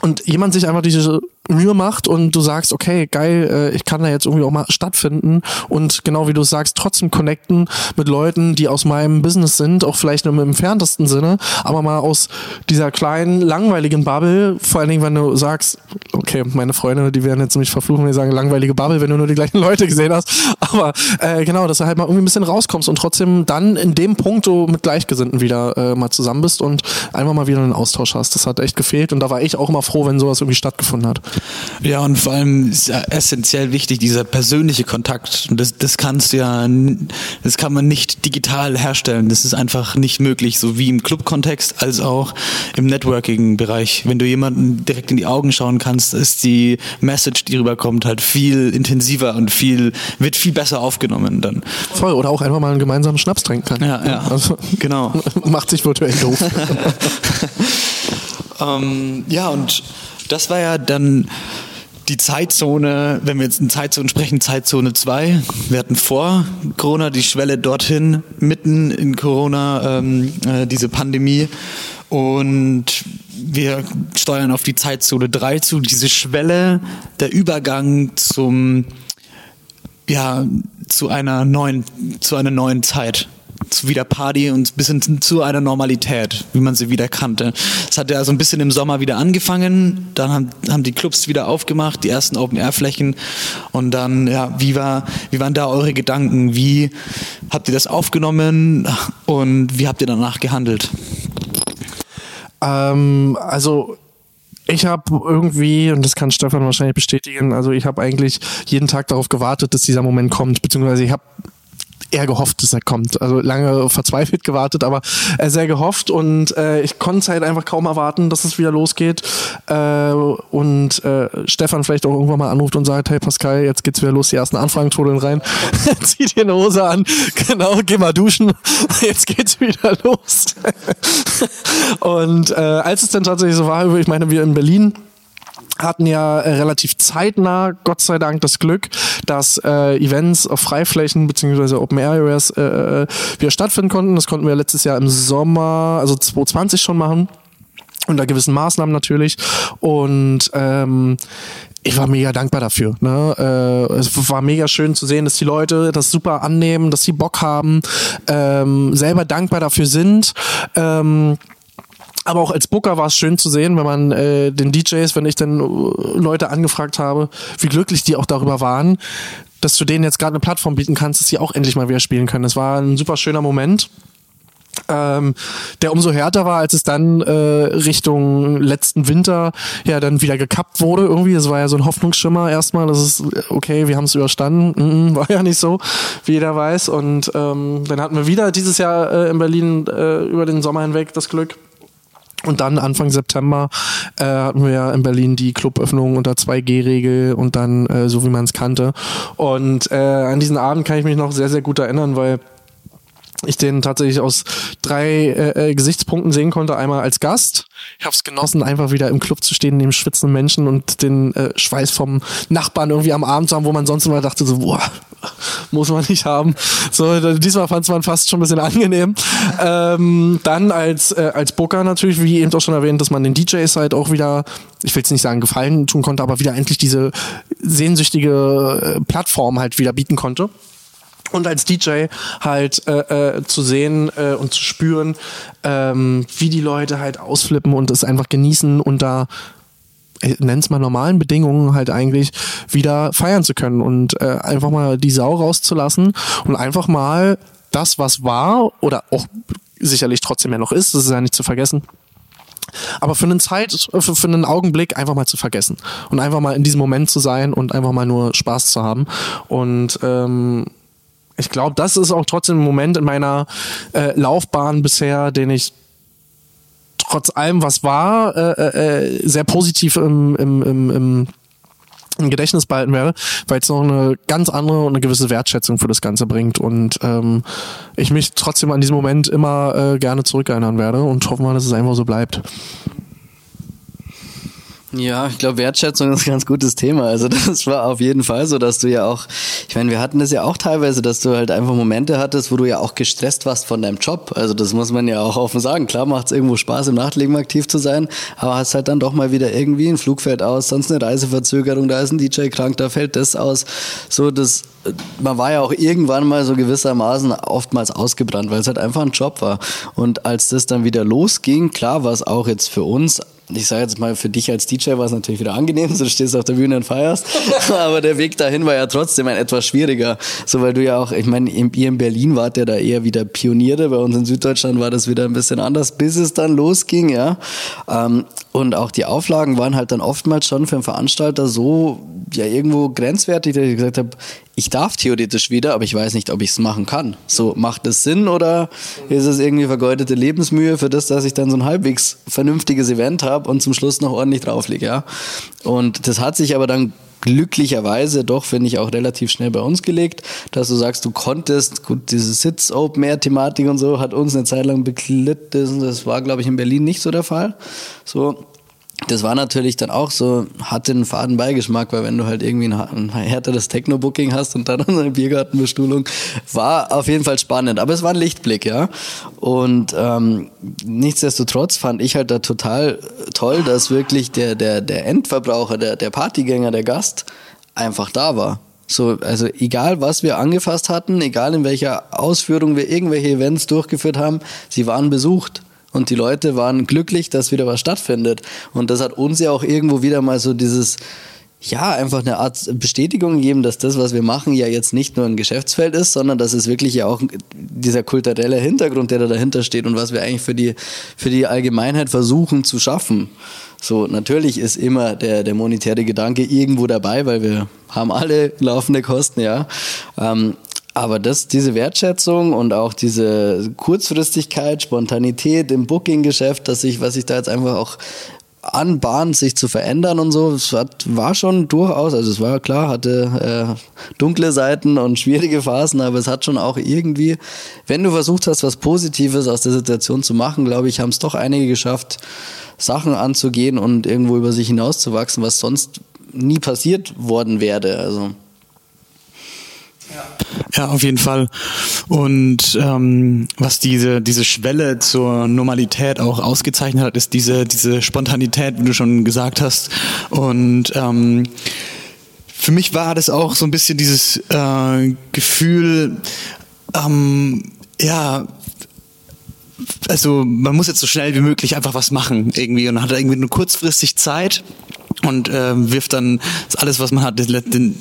C: und jemand sich einfach diese Mühe macht und du sagst, okay, geil, äh, ich kann da jetzt irgendwie auch mal stattfinden und genau wie du sagst, trotzdem connecten mit Leuten, die aus meinem Business sind, auch vielleicht nur im entferntesten Sinne, aber mal aus dieser kleinen, langweiligen Bubble, vor allen Dingen, wenn du sagst, okay, meine Freunde, die werden jetzt nämlich verfluchen, wenn die sagen, langweilige Bubble, wenn du nur die gleichen Leute gesehen hast, aber äh, genau, dass du halt mal irgendwie ein bisschen rauskommst und trotzdem dann in dem Punkt du mit Gleichgesinnten wieder äh, mal zusammen bist und einfach mal wieder einen Austausch hast. Das hat echt gefehlt und da war ich auch immer froh, wenn sowas irgendwie stattgefunden hat.
B: Ja, und vor allem ist ja essentiell wichtig, dieser persönliche Kontakt. Und das, das kannst du ja, das kann man nicht digital herstellen. Das ist einfach nicht möglich, so wie im Club-Kontext als auch im Networking-Bereich. Wenn du jemanden direkt in die Augen schauen kannst, ist die Message, die rüberkommt, halt viel intensiver und viel, wird viel besser aufgenommen dann.
C: Voll, oder auch einfach mal einen gemeinsamen Schnaps trinken kann.
B: Ja, ja. Also, genau.
C: Macht sich virtuell doof.
B: ähm, ja, und das war ja dann die Zeitzone, wenn wir jetzt in Zeitzonen sprechen, Zeitzone 2. Wir hatten vor Corona die Schwelle dorthin, mitten in Corona, ähm, äh, diese Pandemie. Und wir steuern auf die Zeitzone 3 zu, diese Schwelle, der Übergang zum, ja, zu einer neuen, zu einer neuen Zeit wieder Party und bis hin zu einer Normalität, wie man sie wieder kannte. Es hat ja so ein bisschen im Sommer wieder angefangen, dann haben, haben die Clubs wieder aufgemacht, die ersten Open-Air-Flächen und dann, ja, wie, war, wie waren da eure Gedanken? Wie habt ihr das aufgenommen und wie habt ihr danach gehandelt?
C: Ähm, also ich habe irgendwie, und das kann Stefan wahrscheinlich bestätigen, also ich habe eigentlich jeden Tag darauf gewartet, dass dieser Moment kommt, beziehungsweise ich habe eher gehofft, dass er kommt. Also lange verzweifelt gewartet, aber äh, sehr gehofft und äh, ich konnte es halt einfach kaum erwarten, dass es wieder losgeht. Äh, und äh, Stefan vielleicht auch irgendwann mal anruft und sagt, hey Pascal, jetzt geht's wieder los, die ersten Anfragen trudeln rein. Zieh dir eine Hose an, genau, geh mal duschen, jetzt geht's wieder los. und äh, als es dann tatsächlich so war, ich meine, wir in Berlin hatten ja äh, relativ zeitnah, Gott sei Dank, das Glück, dass äh, Events auf Freiflächen beziehungsweise Open Areas äh, äh, wieder stattfinden konnten. Das konnten wir letztes Jahr im Sommer, also 2020 schon machen. Unter gewissen Maßnahmen natürlich. Und ähm, ich war mega dankbar dafür. Ne? Äh, es war mega schön zu sehen, dass die Leute das super annehmen, dass sie Bock haben, ähm, selber dankbar dafür sind. Ähm, aber auch als Booker war es schön zu sehen, wenn man äh, den DJs, wenn ich dann äh, Leute angefragt habe, wie glücklich die auch darüber waren, dass du denen jetzt gerade eine Plattform bieten kannst, dass sie auch endlich mal wieder spielen können. Das war ein super schöner Moment. Ähm, der umso härter war, als es dann äh, Richtung letzten Winter ja dann wieder gekappt wurde irgendwie. Das war ja so ein Hoffnungsschimmer erstmal, das ist okay, wir haben es überstanden. Mm -mm, war ja nicht so, wie jeder weiß. Und ähm, dann hatten wir wieder dieses Jahr äh, in Berlin äh, über den Sommer hinweg das Glück, und dann Anfang September äh, hatten wir ja in Berlin die Cluböffnung unter 2G-Regel und dann äh, so wie man es kannte. Und äh, an diesen Abend kann ich mich noch sehr, sehr gut erinnern, weil ich den tatsächlich aus drei äh, äh Gesichtspunkten sehen konnte. Einmal als Gast. Ich habe es genossen, einfach wieder im Club zu stehen, neben schwitzenden Menschen und den äh, Schweiß vom Nachbarn irgendwie am Abend zu haben, wo man sonst immer dachte, so, boah, muss man nicht haben. So, diesmal fand es man fast schon ein bisschen angenehm. Ähm, dann als, äh, als Booker natürlich, wie eben auch schon erwähnt, dass man den DJs halt auch wieder, ich will jetzt nicht sagen gefallen tun konnte, aber wieder endlich diese sehnsüchtige äh, Plattform halt wieder bieten konnte und als DJ halt äh, äh, zu sehen äh, und zu spüren, ähm, wie die Leute halt ausflippen und es einfach genießen unter nenn's mal normalen Bedingungen halt eigentlich wieder feiern zu können und äh, einfach mal die Sau rauszulassen und einfach mal das, was war oder auch sicherlich trotzdem ja noch ist, das ist ja nicht zu vergessen, aber für einen Zeit, für, für einen Augenblick einfach mal zu vergessen und einfach mal in diesem Moment zu sein und einfach mal nur Spaß zu haben. Und ähm, ich glaube, das ist auch trotzdem ein Moment in meiner äh, Laufbahn bisher, den ich trotz allem, was war, äh, äh, sehr positiv im, im, im, im im Gedächtnis behalten werde, weil es noch eine ganz andere und eine gewisse Wertschätzung für das Ganze bringt und ähm, ich mich trotzdem an diesen Moment immer äh, gerne zurückerinnern werde und hoffe mal, dass es einfach so bleibt.
D: Ja, ich glaube, Wertschätzung ist ein ganz gutes Thema. Also das war auf jeden Fall so, dass du ja auch, ich meine, wir hatten das ja auch teilweise, dass du halt einfach Momente hattest, wo du ja auch gestresst warst von deinem Job. Also das muss man ja auch offen sagen. Klar macht es irgendwo Spaß, im Nachtleben aktiv zu sein, aber hast halt dann doch mal wieder irgendwie ein Flugfeld aus, sonst eine Reiseverzögerung, da ist ein DJ krank, da fällt das aus. So, das, man war ja auch irgendwann mal so gewissermaßen oftmals ausgebrannt, weil es halt einfach ein Job war. Und als das dann wieder losging, klar war es auch jetzt für uns ich sage jetzt mal, für dich als DJ war es natürlich wieder angenehm, so du stehst auf der Bühne und feierst. Aber der Weg dahin war ja trotzdem ein etwas schwieriger. So, weil du ja auch, ich meine, ihr in Berlin wart ja da eher wieder Pioniere. Bei uns in Süddeutschland war das wieder ein bisschen anders, bis es dann losging, ja. Ähm, und auch die Auflagen waren halt dann oftmals schon für einen Veranstalter so, ja, irgendwo grenzwertig, dass ich gesagt habe, ich darf theoretisch wieder, aber ich weiß nicht, ob ich es machen kann. So, macht es Sinn oder ist es irgendwie vergeudete Lebensmühe für das, dass ich dann so ein halbwegs vernünftiges Event habe und zum Schluss noch ordentlich drauflege, ja? Und das hat sich aber dann glücklicherweise doch, finde ich, auch relativ schnell bei uns gelegt, dass du sagst, du konntest, gut, diese Sitz-Open-Air-Thematik und so hat uns eine Zeit lang beglitten. Das war, glaube ich, in Berlin nicht so der Fall. So, das war natürlich dann auch so, hatte einen faden Beigeschmack, weil wenn du halt irgendwie ein, härteres Techno-Booking hast und dann eine Biergartenbestuhlung, war auf jeden Fall spannend. Aber es war ein Lichtblick, ja. Und ähm, nichtsdestotrotz fand ich halt da total toll, dass wirklich der, der, der Endverbraucher, der, der Partygänger, der Gast einfach da war. So, also egal was wir angefasst hatten, egal in welcher Ausführung wir irgendwelche Events durchgeführt haben, sie waren besucht. Und die Leute waren glücklich, dass wieder was stattfindet. Und das hat uns ja auch irgendwo wieder mal so dieses, ja, einfach eine Art Bestätigung gegeben, dass das, was wir machen, ja jetzt nicht nur ein Geschäftsfeld ist, sondern dass es wirklich ja auch dieser kulturelle Hintergrund, der da dahinter steht und was wir eigentlich für die, für die Allgemeinheit versuchen zu schaffen. So, natürlich ist immer der, der monetäre Gedanke irgendwo dabei, weil wir haben alle laufende Kosten, ja. Ähm, Aber das, diese Wertschätzung und auch diese Kurzfristigkeit, Spontanität im Booking-Geschäft, dass ich, was ich da jetzt einfach auch anbahnt, sich zu verändern und so. Es hat, war schon durchaus, also es war klar, hatte äh, dunkle Seiten und schwierige Phasen, aber es hat schon auch irgendwie, wenn du versucht hast, was Positives aus der Situation zu machen, glaube ich, haben es doch einige geschafft, Sachen anzugehen und irgendwo über sich hinauszuwachsen, was sonst nie passiert worden wäre. Also
B: ja, auf jeden Fall. Und ähm, was diese, diese Schwelle zur Normalität auch ausgezeichnet hat, ist diese, diese Spontanität, wie du schon gesagt hast. Und ähm, für mich war das auch so ein bisschen dieses äh, Gefühl, ähm, ja, also man muss jetzt so schnell wie möglich einfach was machen irgendwie und hat irgendwie nur kurzfristig Zeit und äh, wirft dann alles, was man hat, das,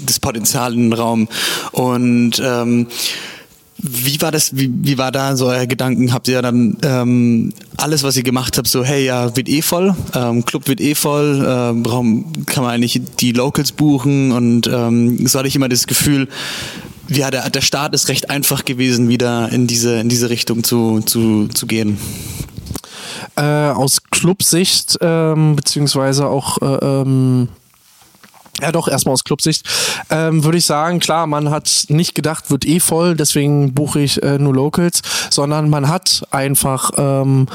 B: das Potenzial in den Raum. Und ähm, wie war das, wie, wie war da so euer Gedanken? Habt ihr dann ähm, alles, was ihr gemacht habt, so, hey, ja, wird eh voll, ähm, Club wird eh voll, äh, warum kann man eigentlich die Locals buchen? Und ähm, so hatte ich immer das Gefühl, ja, der, der Start ist recht einfach gewesen, wieder in diese, in diese Richtung zu, zu, zu gehen.
C: Äh, aus Clubsicht, ähm, beziehungsweise auch äh, ähm ja, doch, erstmal aus Clubsicht ähm, würde ich sagen, klar, man hat nicht gedacht, wird eh voll, deswegen buche ich äh, nur Locals, sondern man hat einfach ähm,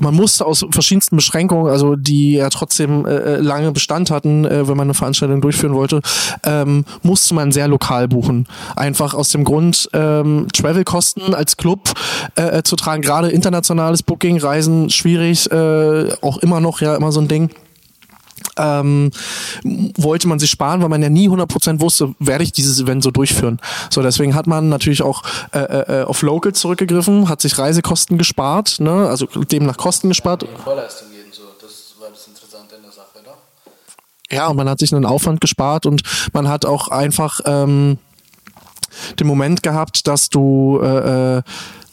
C: man musste aus verschiedensten Beschränkungen, also die ja trotzdem äh, äh, lange Bestand hatten, äh, wenn man eine Veranstaltung durchführen wollte, ähm, musste man sehr lokal buchen. Einfach aus dem Grund, ähm, Travelkosten als Club äh, äh zu tragen, gerade internationales Booking, Reisen schwierig, äh, auch immer noch ja immer so ein Ding ähm, wollte man sich sparen, weil man ja nie 100% wusste, werde ich dieses Event so durchführen. So, deswegen hat man natürlich auch äh, äh, auf Local zurückgegriffen, hat sich Reisekosten gespart, ne? also demnach Kosten gespart. Vorleistung gehen, so. Das war das Interessante in der Sache, oder? Ja, und man hat sich einen Aufwand gespart und man hat auch einfach ähm, den Moment gehabt, dass du äh, äh,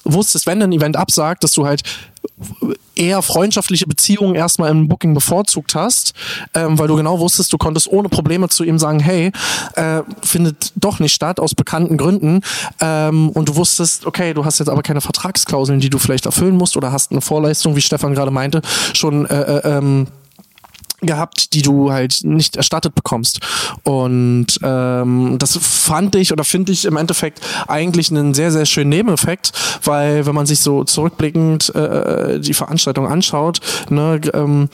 C: wusstest, wenn ein Event absagt, dass du halt eher freundschaftliche Beziehungen erstmal im Booking bevorzugt hast, ähm, weil du genau wusstest, du konntest ohne Probleme zu ihm sagen, hey, äh, findet doch nicht statt aus bekannten Gründen. Ähm, und du wusstest, okay, du hast jetzt aber keine Vertragsklauseln, die du vielleicht erfüllen musst oder hast eine Vorleistung, wie Stefan gerade meinte, schon äh, äh, ähm, gehabt, die du halt nicht erstattet bekommst. Und ähm, das fand ich oder finde ich im Endeffekt eigentlich einen sehr, sehr schönen Nebeneffekt, weil wenn man sich so zurückblickend äh, die Veranstaltung anschaut, ne, ähm,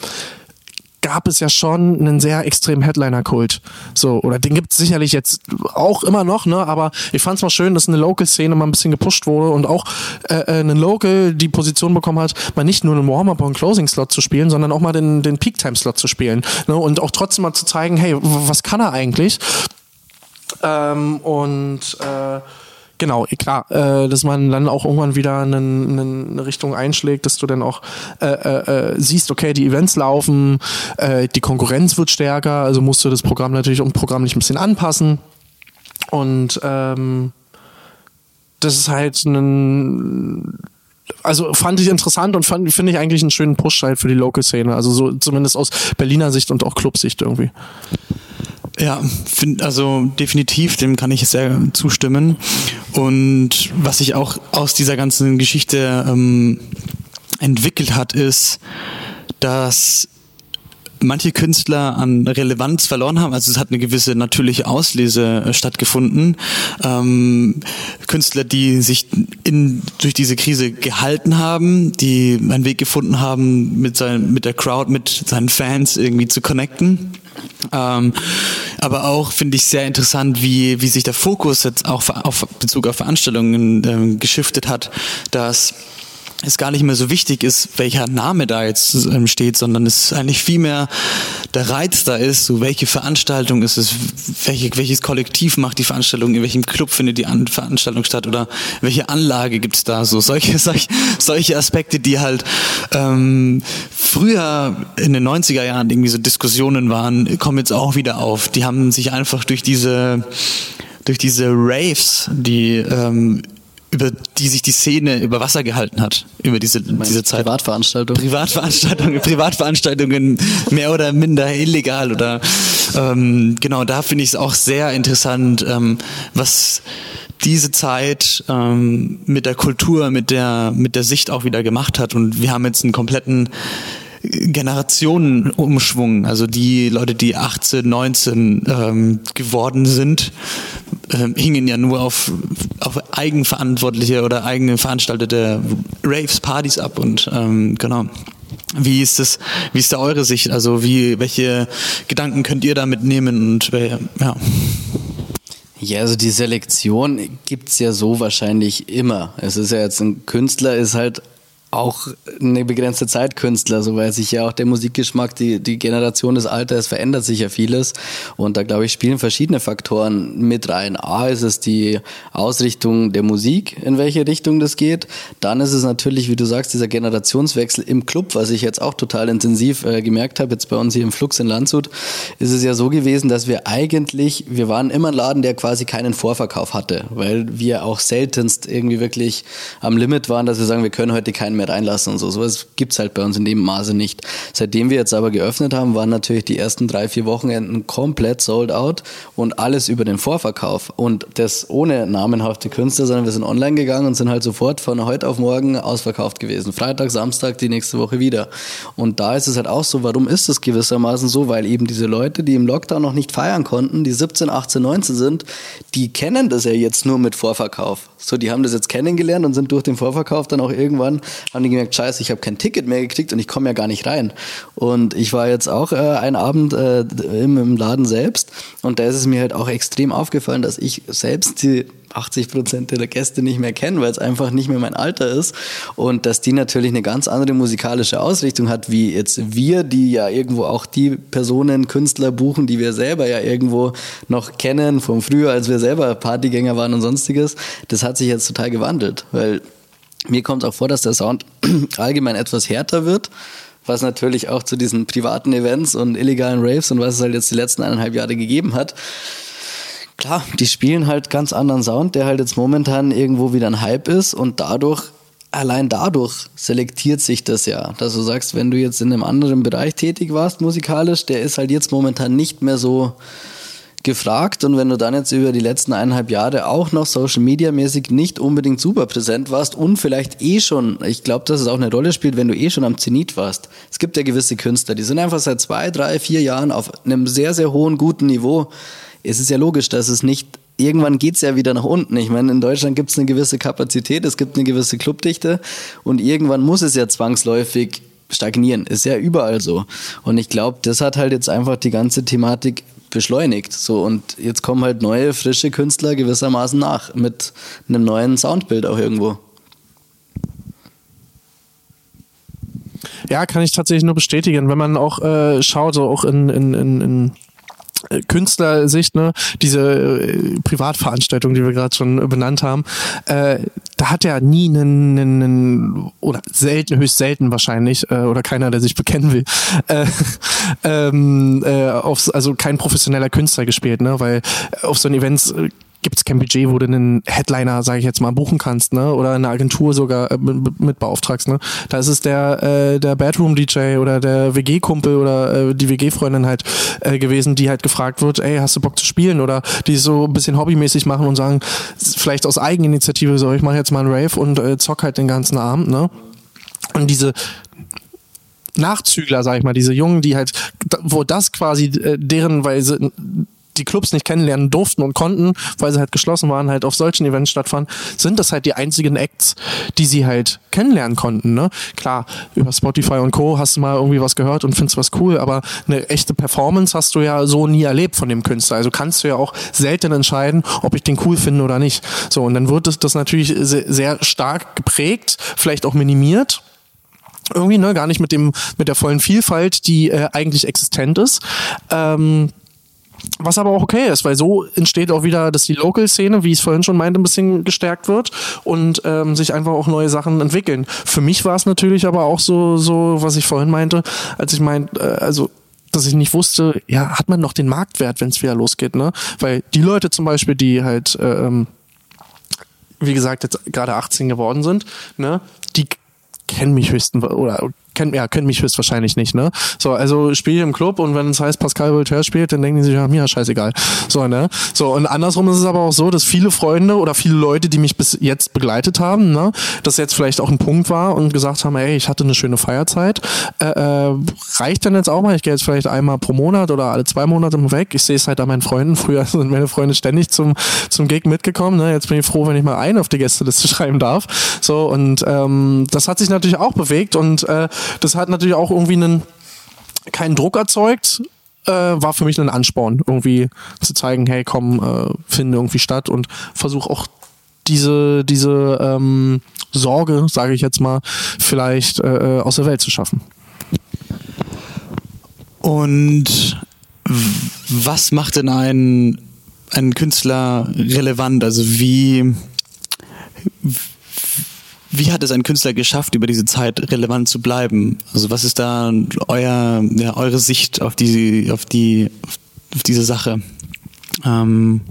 C: gab es ja schon einen sehr extremen Headliner-Kult. So, oder den gibt es sicherlich jetzt auch immer noch, ne? Aber ich fand es mal schön, dass eine Local-Szene mal ein bisschen gepusht wurde und auch äh, äh ein Local die Position bekommen hat, mal nicht nur einen Warm-up und Closing-Slot zu spielen, sondern auch mal den, den Peak-Time-Slot zu spielen. Ne? Und auch trotzdem mal zu zeigen, hey, was kann er eigentlich? Ähm, und äh, Genau, klar, äh, dass man dann auch irgendwann wieder eine, eine Richtung einschlägt, dass du dann auch äh, äh, äh, siehst, okay, die Events laufen, äh, die Konkurrenz wird stärker, also musst du das Programm natürlich um Programm nicht ein bisschen anpassen. Und ähm, das ist halt ein also fand ich interessant und finde ich eigentlich einen schönen Push halt für die Local-Szene. Also so zumindest aus Berliner Sicht und auch Clubsicht irgendwie.
B: Ja, find, also definitiv, dem kann ich sehr zustimmen. Und was sich auch aus dieser ganzen Geschichte ähm, entwickelt hat, ist, dass manche Künstler an Relevanz verloren haben. Also es hat eine gewisse natürliche Auslese äh, stattgefunden. Ähm, Künstler, die sich in, durch diese Krise gehalten haben, die einen Weg gefunden haben, mit, sein, mit der Crowd, mit seinen Fans irgendwie zu connecten. Ähm, aber auch finde ich sehr interessant, wie, wie sich der Fokus jetzt auch auf Bezug auf Veranstaltungen ähm, geschiftet hat, dass es gar nicht mehr so wichtig ist, welcher Name da jetzt ähm, steht, sondern es eigentlich viel mehr der Reiz da ist, so welche Veranstaltung ist es, welche, welches Kollektiv macht die Veranstaltung, in welchem Club findet die An Veranstaltung statt oder welche Anlage gibt's da, so solche, solche, solche Aspekte, die halt ähm, früher in den 90er Jahren irgendwie so Diskussionen waren, kommen jetzt auch wieder auf. Die haben sich einfach durch diese durch diese Raves, die ähm, über die sich die Szene über Wasser gehalten hat, über diese, diese Zeit.
D: Privatveranstaltungen.
B: Privatveranstaltungen, Privatveranstaltungen mehr oder minder illegal oder ähm, genau, da finde ich es auch sehr interessant, ähm, was diese Zeit ähm, mit der Kultur, mit der, mit der Sicht auch wieder gemacht hat. Und wir haben jetzt einen kompletten Generationenumschwung. Also die Leute, die 18, 19 ähm, geworden sind, ähm, hingen ja nur auf, auf eigenverantwortliche oder eigene veranstaltete Raves, Partys ab und ähm, genau. Wie ist das, wie ist da eure Sicht? Also wie, welche Gedanken könnt ihr da mitnehmen und ja.
D: Ja, also die Selektion gibt's ja so wahrscheinlich immer. Es ist ja jetzt ein Künstler, ist halt auch eine begrenzte Zeit Künstler, so weil sich ja auch der Musikgeschmack, die, die Generation des Alters verändert sich ja vieles. Und da glaube ich, spielen verschiedene Faktoren mit rein. A ist es die Ausrichtung der Musik, in welche Richtung das geht. Dann ist es natürlich, wie du sagst, dieser Generationswechsel im Club, was ich jetzt auch total intensiv äh, gemerkt habe, jetzt bei uns hier im Flux in Landshut, ist es ja so gewesen, dass wir eigentlich, wir waren immer ein Laden, der quasi keinen Vorverkauf hatte, weil wir auch seltenst irgendwie wirklich am Limit waren, dass wir sagen, wir können heute keinen mehr mehr reinlassen und so. Sowas gibt es halt bei uns in dem Maße nicht. Seitdem wir jetzt aber geöffnet haben, waren natürlich die ersten drei, vier Wochenenden komplett sold out und alles über den Vorverkauf. Und das ohne namenhafte Künstler, sondern wir sind online gegangen und sind halt sofort von heute auf morgen ausverkauft gewesen. Freitag, Samstag, die nächste Woche wieder. Und da ist es halt auch so, warum ist es gewissermaßen so? Weil eben diese Leute, die im Lockdown noch nicht feiern konnten, die 17, 18, 19 sind, die kennen das ja jetzt nur mit Vorverkauf. So, die haben das jetzt kennengelernt und sind durch den Vorverkauf dann auch irgendwann, haben die gemerkt, scheiße, ich habe kein Ticket mehr gekriegt und ich komme ja gar nicht rein. Und ich war jetzt auch äh, einen Abend äh, im, im Laden selbst und da ist es mir halt auch extrem aufgefallen, dass ich selbst die 80 Prozent der Gäste nicht mehr kennen, weil es einfach nicht mehr mein Alter ist. Und dass die natürlich eine ganz andere musikalische Ausrichtung hat, wie jetzt wir, die ja irgendwo auch die Personen, Künstler buchen, die wir selber ja irgendwo noch kennen vom früher, als wir selber Partygänger waren und sonstiges. Das hat sich jetzt total gewandelt, weil mir kommt auch vor, dass der Sound allgemein etwas härter wird was natürlich auch zu diesen privaten Events und illegalen Raves und was es halt jetzt die letzten eineinhalb Jahre gegeben hat, klar, die spielen halt ganz anderen Sound, der halt jetzt momentan irgendwo wieder ein Hype ist und dadurch allein dadurch selektiert sich das ja, dass du sagst, wenn du jetzt in einem anderen Bereich tätig warst musikalisch, der ist halt jetzt momentan nicht mehr so gefragt und wenn du dann jetzt über die letzten eineinhalb Jahre auch noch Social Media mäßig nicht unbedingt super präsent warst und vielleicht eh schon, ich glaube, dass es auch eine Rolle spielt, wenn du eh schon am Zenit warst. Es gibt ja gewisse Künstler, die sind einfach seit zwei, drei, vier Jahren auf einem sehr, sehr hohen, guten Niveau es ist ja logisch, dass es nicht irgendwann geht es ja wieder nach unten. Ich meine, in Deutschland gibt es eine gewisse Kapazität, es gibt eine gewisse Clubdichte und irgendwann muss es ja zwangsläufig stagnieren. Ist ja überall so. Und ich glaube, das hat halt jetzt einfach die ganze Thematik beschleunigt. So, und jetzt kommen halt neue, frische Künstler gewissermaßen nach mit einem neuen Soundbild auch irgendwo.
C: Ja, kann ich tatsächlich nur bestätigen. Wenn man auch äh, schaut, so auch in, in, in, in Künstlersicht, ne, diese äh, Privatveranstaltung, die wir gerade schon benannt haben, äh, da hat ja nie einen, einen oder selten, höchst selten wahrscheinlich, äh, oder keiner, der sich bekennen will, äh, ähm, äh, aufs, also kein professioneller Künstler gespielt, ne, weil auf so ein Events äh, gibt es kein Budget, wo du einen Headliner, sage ich jetzt mal, buchen kannst, ne? Oder eine Agentur sogar äh, mit beauftragst, ne? Da ist es der äh, der Bedroom DJ oder der WG-Kumpel oder äh, die WG-Freundin halt äh, gewesen, die halt gefragt wird, ey, hast du Bock zu spielen? Oder die so ein bisschen hobbymäßig machen und sagen, vielleicht aus Eigeninitiative so, ich mache jetzt mal einen Rave und äh, zock halt den ganzen Abend, ne? Und diese Nachzügler, sag ich mal, diese Jungen, die halt, wo das quasi äh, deren Weise die Clubs nicht kennenlernen durften und konnten, weil sie halt geschlossen waren, halt auf solchen Events stattfanden, sind das halt die einzigen Acts, die sie halt kennenlernen konnten. Ne? Klar, über Spotify und Co. hast du mal irgendwie was gehört und findest was cool, aber eine echte Performance hast du ja so nie erlebt von dem Künstler. Also kannst du ja auch selten entscheiden, ob ich den cool finde oder nicht. So, und dann wird das, das natürlich sehr stark geprägt, vielleicht auch minimiert irgendwie, ne, gar nicht mit dem, mit der vollen Vielfalt, die äh, eigentlich existent ist. Ähm, was aber auch okay ist, weil so entsteht auch wieder, dass die Local-Szene, wie ich es vorhin schon meinte, ein bisschen gestärkt wird und ähm, sich einfach auch neue Sachen entwickeln. Für mich war es natürlich aber auch so, so, was ich vorhin meinte, als ich meinte, äh, also dass ich nicht wusste, ja, hat man noch den Marktwert, wenn es wieder losgeht, ne? Weil die Leute zum Beispiel, die halt, ähm, wie gesagt, jetzt gerade 18 geworden sind, ne, die kennen mich höchstens oder kennt, ja, kennt mich höchstwahrscheinlich nicht, ne? So, also spiele ich im Club und wenn es heißt, Pascal Voltaire spielt, dann denken die sich, ja, mir scheißegal. So, ne? So, und andersrum ist es aber auch so, dass viele Freunde oder viele Leute, die mich bis jetzt begleitet haben, ne, das jetzt vielleicht auch ein Punkt war und gesagt haben, ey, ich hatte eine schöne Feierzeit, äh, äh, reicht dann jetzt auch mal, ich gehe jetzt vielleicht einmal pro Monat oder alle zwei Monate weg. Ich sehe es halt an meinen Freunden. Früher sind meine Freunde ständig zum, zum Gig mitgekommen. Ne? Jetzt bin ich froh, wenn ich mal einen auf die Gästeliste schreiben darf. So, und ähm, das hat sich natürlich auch bewegt und äh, das hat natürlich auch irgendwie einen keinen Druck erzeugt, äh, war für mich ein Ansporn, irgendwie zu zeigen, hey, komm, äh, finde irgendwie statt und versuche auch diese, diese ähm, Sorge, sage ich jetzt mal, vielleicht äh, aus der Welt zu schaffen.
B: Und was macht denn einen, einen Künstler relevant? Also wie, wie hat es ein Künstler geschafft, über diese Zeit relevant zu bleiben? Also was ist da euer, ja, eure Sicht auf die, auf die, auf diese Sache? Ähm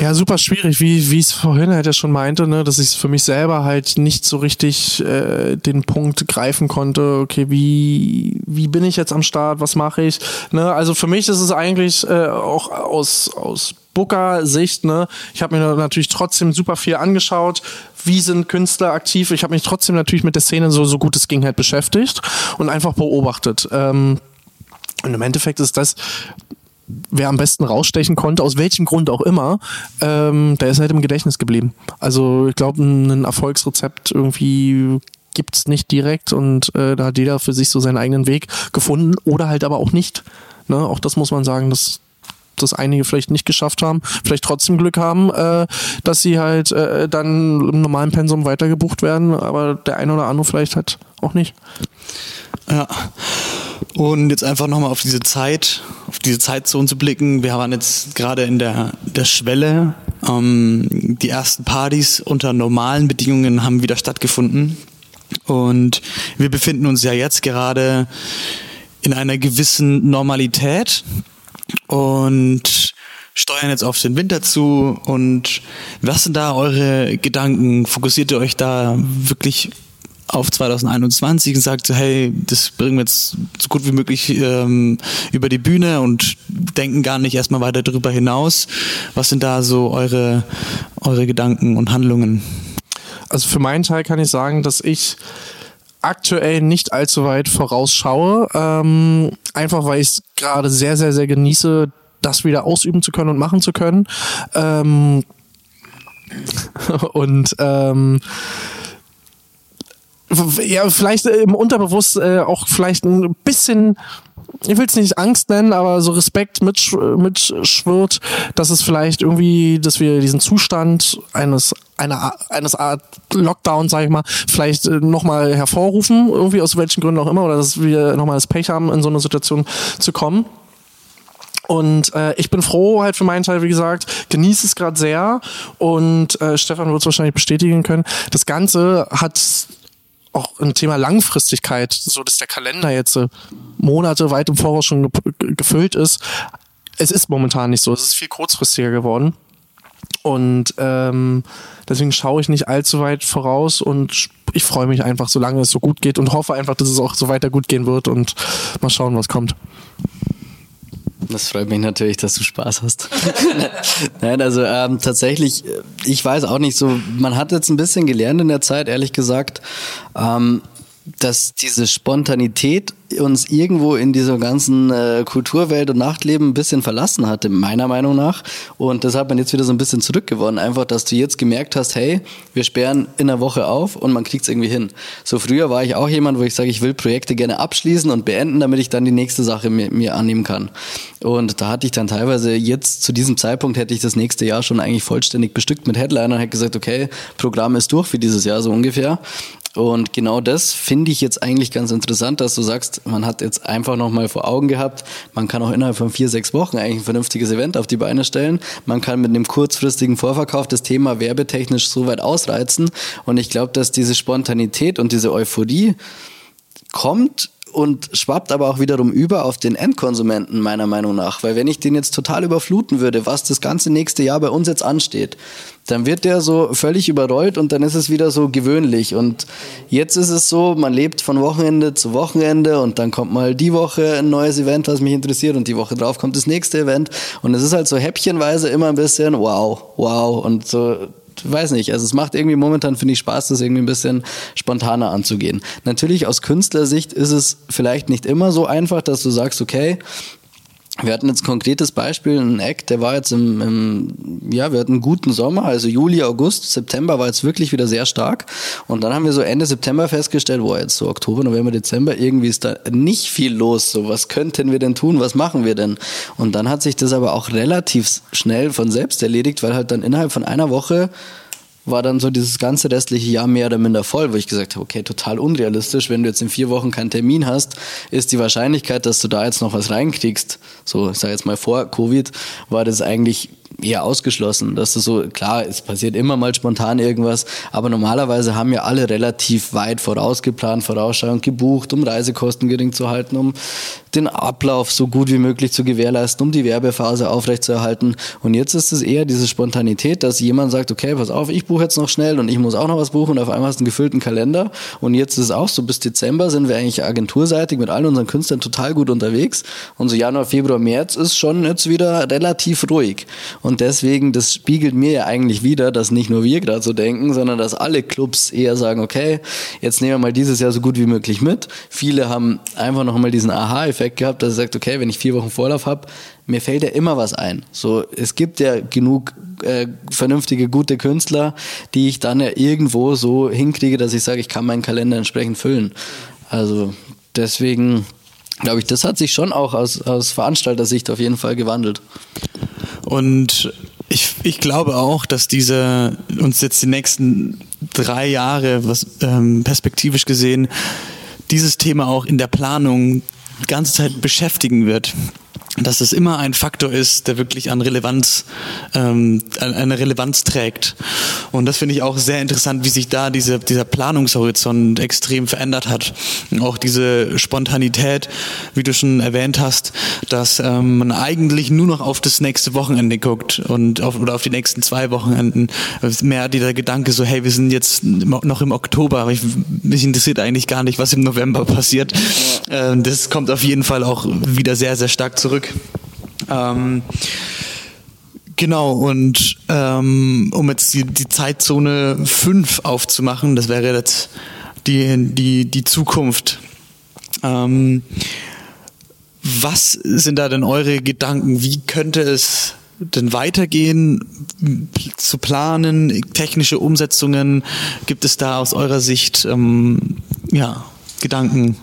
C: ja, super schwierig, wie wie es vorhin halt ja schon meinte, ne, dass ich für mich selber halt nicht so richtig äh, den Punkt greifen konnte. Okay, wie wie bin ich jetzt am Start? Was mache ich? Ne, also für mich ist es eigentlich äh, auch aus aus Booker-Sicht, ne, ich habe mir natürlich trotzdem super viel angeschaut, wie sind Künstler aktiv. Ich habe mich trotzdem natürlich mit der Szene so, so gut es ging halt beschäftigt und einfach beobachtet. Ähm, und im Endeffekt ist das, wer am besten rausstechen konnte, aus welchem Grund auch immer, ähm, der ist halt im Gedächtnis geblieben. Also ich glaube, ein Erfolgsrezept irgendwie gibt's nicht direkt und äh, da hat jeder für sich so seinen eigenen Weg gefunden oder halt aber auch nicht. Ne? Auch das muss man sagen, dass das einige vielleicht nicht geschafft haben, vielleicht trotzdem Glück haben, äh, dass sie halt äh, dann im normalen Pensum weitergebucht werden, aber der eine oder andere vielleicht halt auch nicht.
B: Ja. Und jetzt einfach nochmal auf diese Zeit, auf diese Zeitzone zu blicken. Wir waren jetzt gerade in der, der Schwelle. Ähm, die ersten Partys unter normalen Bedingungen haben wieder stattgefunden. Und wir befinden uns ja jetzt gerade in einer gewissen Normalität und steuern jetzt auf den Winter zu. Und was sind da eure Gedanken? Fokussiert ihr euch da wirklich auf 2021 und sagt, hey, das bringen wir jetzt so gut wie möglich ähm, über die Bühne und denken gar nicht erstmal weiter darüber hinaus. Was sind da so eure, eure Gedanken und Handlungen?
C: Also für meinen Teil kann ich sagen, dass ich aktuell nicht allzu weit vorausschaue. Ähm, einfach weil ich es gerade sehr, sehr, sehr genieße, das wieder ausüben zu können und machen zu können. Ähm, und ähm, ja, vielleicht im Unterbewusst äh, auch vielleicht ein bisschen ich will es nicht Angst nennen, aber so Respekt mitsch mitschwirrt, dass es vielleicht irgendwie, dass wir diesen Zustand eines einer eines Art Lockdown, sage ich mal, vielleicht äh, nochmal hervorrufen, irgendwie aus welchen Gründen auch immer, oder dass wir nochmal das Pech haben, in so eine Situation zu kommen. Und äh, ich bin froh halt für meinen Teil, wie gesagt, genieße es gerade sehr und äh, Stefan wird es wahrscheinlich bestätigen können. Das Ganze hat auch ein Thema Langfristigkeit, so dass der Kalender jetzt äh, Monate weit im Voraus schon gefüllt ist. Es ist momentan nicht so. Es ist viel kurzfristiger geworden. Und ähm, deswegen schaue ich nicht allzu weit voraus und ich freue mich einfach, solange es so gut geht und hoffe einfach, dass es auch so weiter gut gehen wird und mal schauen, was kommt.
D: Das freut mich natürlich, dass du Spaß hast. Nein, also ähm, tatsächlich, äh, ich weiß auch nicht so, man hat jetzt ein bisschen gelernt in der Zeit, ehrlich gesagt, ähm, dass diese Spontanität uns irgendwo in dieser ganzen äh, Kulturwelt und Nachtleben ein bisschen verlassen hatte, meiner Meinung nach. Und das hat man jetzt wieder so ein bisschen zurückgewonnen. Einfach, dass du jetzt gemerkt hast, hey, wir sperren in der Woche auf und man kriegt es irgendwie hin. So früher war ich auch jemand, wo ich sage, ich will Projekte gerne abschließen und beenden, damit ich dann die nächste Sache mir, mir annehmen kann. Und da hatte ich dann teilweise jetzt zu diesem Zeitpunkt hätte ich das nächste Jahr schon eigentlich vollständig bestückt mit Headliner und hätte gesagt, okay, Programm ist durch für dieses Jahr so ungefähr. Und genau das finde ich jetzt eigentlich ganz interessant, dass du sagst, man hat jetzt einfach nochmal vor Augen gehabt, man kann auch innerhalb von vier, sechs Wochen eigentlich ein vernünftiges Event auf die Beine stellen. Man kann mit einem kurzfristigen Vorverkauf das Thema werbetechnisch so weit ausreizen. Und ich glaube, dass diese Spontanität und diese Euphorie kommt und schwappt aber auch wiederum über auf den Endkonsumenten meiner Meinung nach. Weil wenn ich den jetzt total überfluten würde, was das ganze nächste Jahr bei uns jetzt ansteht, dann wird der so völlig überrollt und dann ist es wieder so gewöhnlich. Und jetzt ist es so, man lebt von Wochenende zu Wochenende und dann kommt mal die Woche ein neues Event, was mich interessiert und die Woche drauf kommt das nächste Event. Und es ist halt so häppchenweise immer ein bisschen wow, wow und so weiß nicht, also es macht irgendwie momentan, finde ich, Spaß, das irgendwie ein bisschen spontaner anzugehen. Natürlich aus Künstlersicht ist es vielleicht nicht immer so einfach, dass du sagst, okay, wir hatten jetzt ein konkretes Beispiel, ein Act, der war jetzt im, im, ja, wir hatten einen guten Sommer, also Juli, August, September war jetzt wirklich wieder sehr stark. Und dann haben wir so Ende September festgestellt, boah, jetzt so Oktober, November, Dezember, irgendwie ist da nicht viel los. So, was könnten wir denn tun? Was machen wir denn? Und dann hat sich das aber auch relativ schnell von selbst erledigt, weil halt dann innerhalb von einer Woche war dann so dieses ganze restliche Jahr mehr oder minder voll, wo ich gesagt habe, okay, total unrealistisch. Wenn du jetzt in vier Wochen keinen Termin hast, ist die Wahrscheinlichkeit, dass du da jetzt noch was reinkriegst, so ich sage jetzt mal vor Covid, war das eigentlich eher ausgeschlossen. Das ist so, klar, es passiert immer mal spontan irgendwas, aber normalerweise haben ja alle relativ weit vorausgeplant, vorausschauend gebucht, um Reisekosten gering zu halten, um den Ablauf so gut wie möglich zu gewährleisten, um die Werbephase aufrechtzuerhalten. Und jetzt ist es eher diese Spontanität, dass jemand sagt, okay, pass auf, ich buche jetzt noch schnell und ich muss auch noch was buchen und auf einmal hast du einen gefüllten Kalender. Und jetzt ist es auch so, bis Dezember sind wir eigentlich agenturseitig mit allen unseren Künstlern total gut unterwegs. Und so Januar, Februar, März ist schon jetzt wieder relativ ruhig. Und deswegen, das spiegelt mir ja eigentlich wieder, dass nicht nur wir gerade so denken, sondern dass alle Clubs eher sagen, okay, jetzt nehmen wir mal dieses Jahr so gut wie möglich mit. Viele haben einfach noch mal diesen Aha-Effekt gehabt, dass sie sagt, okay, wenn ich vier Wochen Vorlauf habe, mir fällt ja immer was ein. So, es gibt ja genug äh, vernünftige, gute Künstler, die ich dann ja irgendwo so hinkriege, dass ich sage, ich kann meinen Kalender entsprechend füllen. Also deswegen glaube ich, das hat sich schon auch aus, aus Veranstalter-Sicht auf jeden Fall gewandelt.
B: Und ich, ich glaube auch, dass diese uns jetzt die nächsten drei Jahre, was ähm, perspektivisch gesehen, dieses Thema auch in der Planung ganze Zeit beschäftigen wird dass es immer ein Faktor ist, der wirklich an Relevanz, ähm, eine Relevanz trägt. Und das finde ich auch sehr interessant, wie sich da diese, dieser Planungshorizont extrem verändert hat. Und auch diese Spontanität, wie du schon erwähnt hast, dass ähm, man eigentlich nur noch auf das nächste Wochenende guckt und auf, oder auf die nächsten zwei Wochenenden. Mehr dieser Gedanke so, hey, wir sind jetzt noch im Oktober, aber ich, mich interessiert eigentlich gar nicht, was im November passiert. Äh, das kommt auf jeden Fall auch wieder sehr, sehr stark zurück. Ähm, genau, und ähm, um jetzt die, die Zeitzone 5 aufzumachen, das wäre jetzt die, die, die Zukunft. Ähm, was sind da denn eure Gedanken? Wie könnte es denn weitergehen, zu planen, technische Umsetzungen? Gibt es da aus eurer Sicht ähm, ja, Gedanken?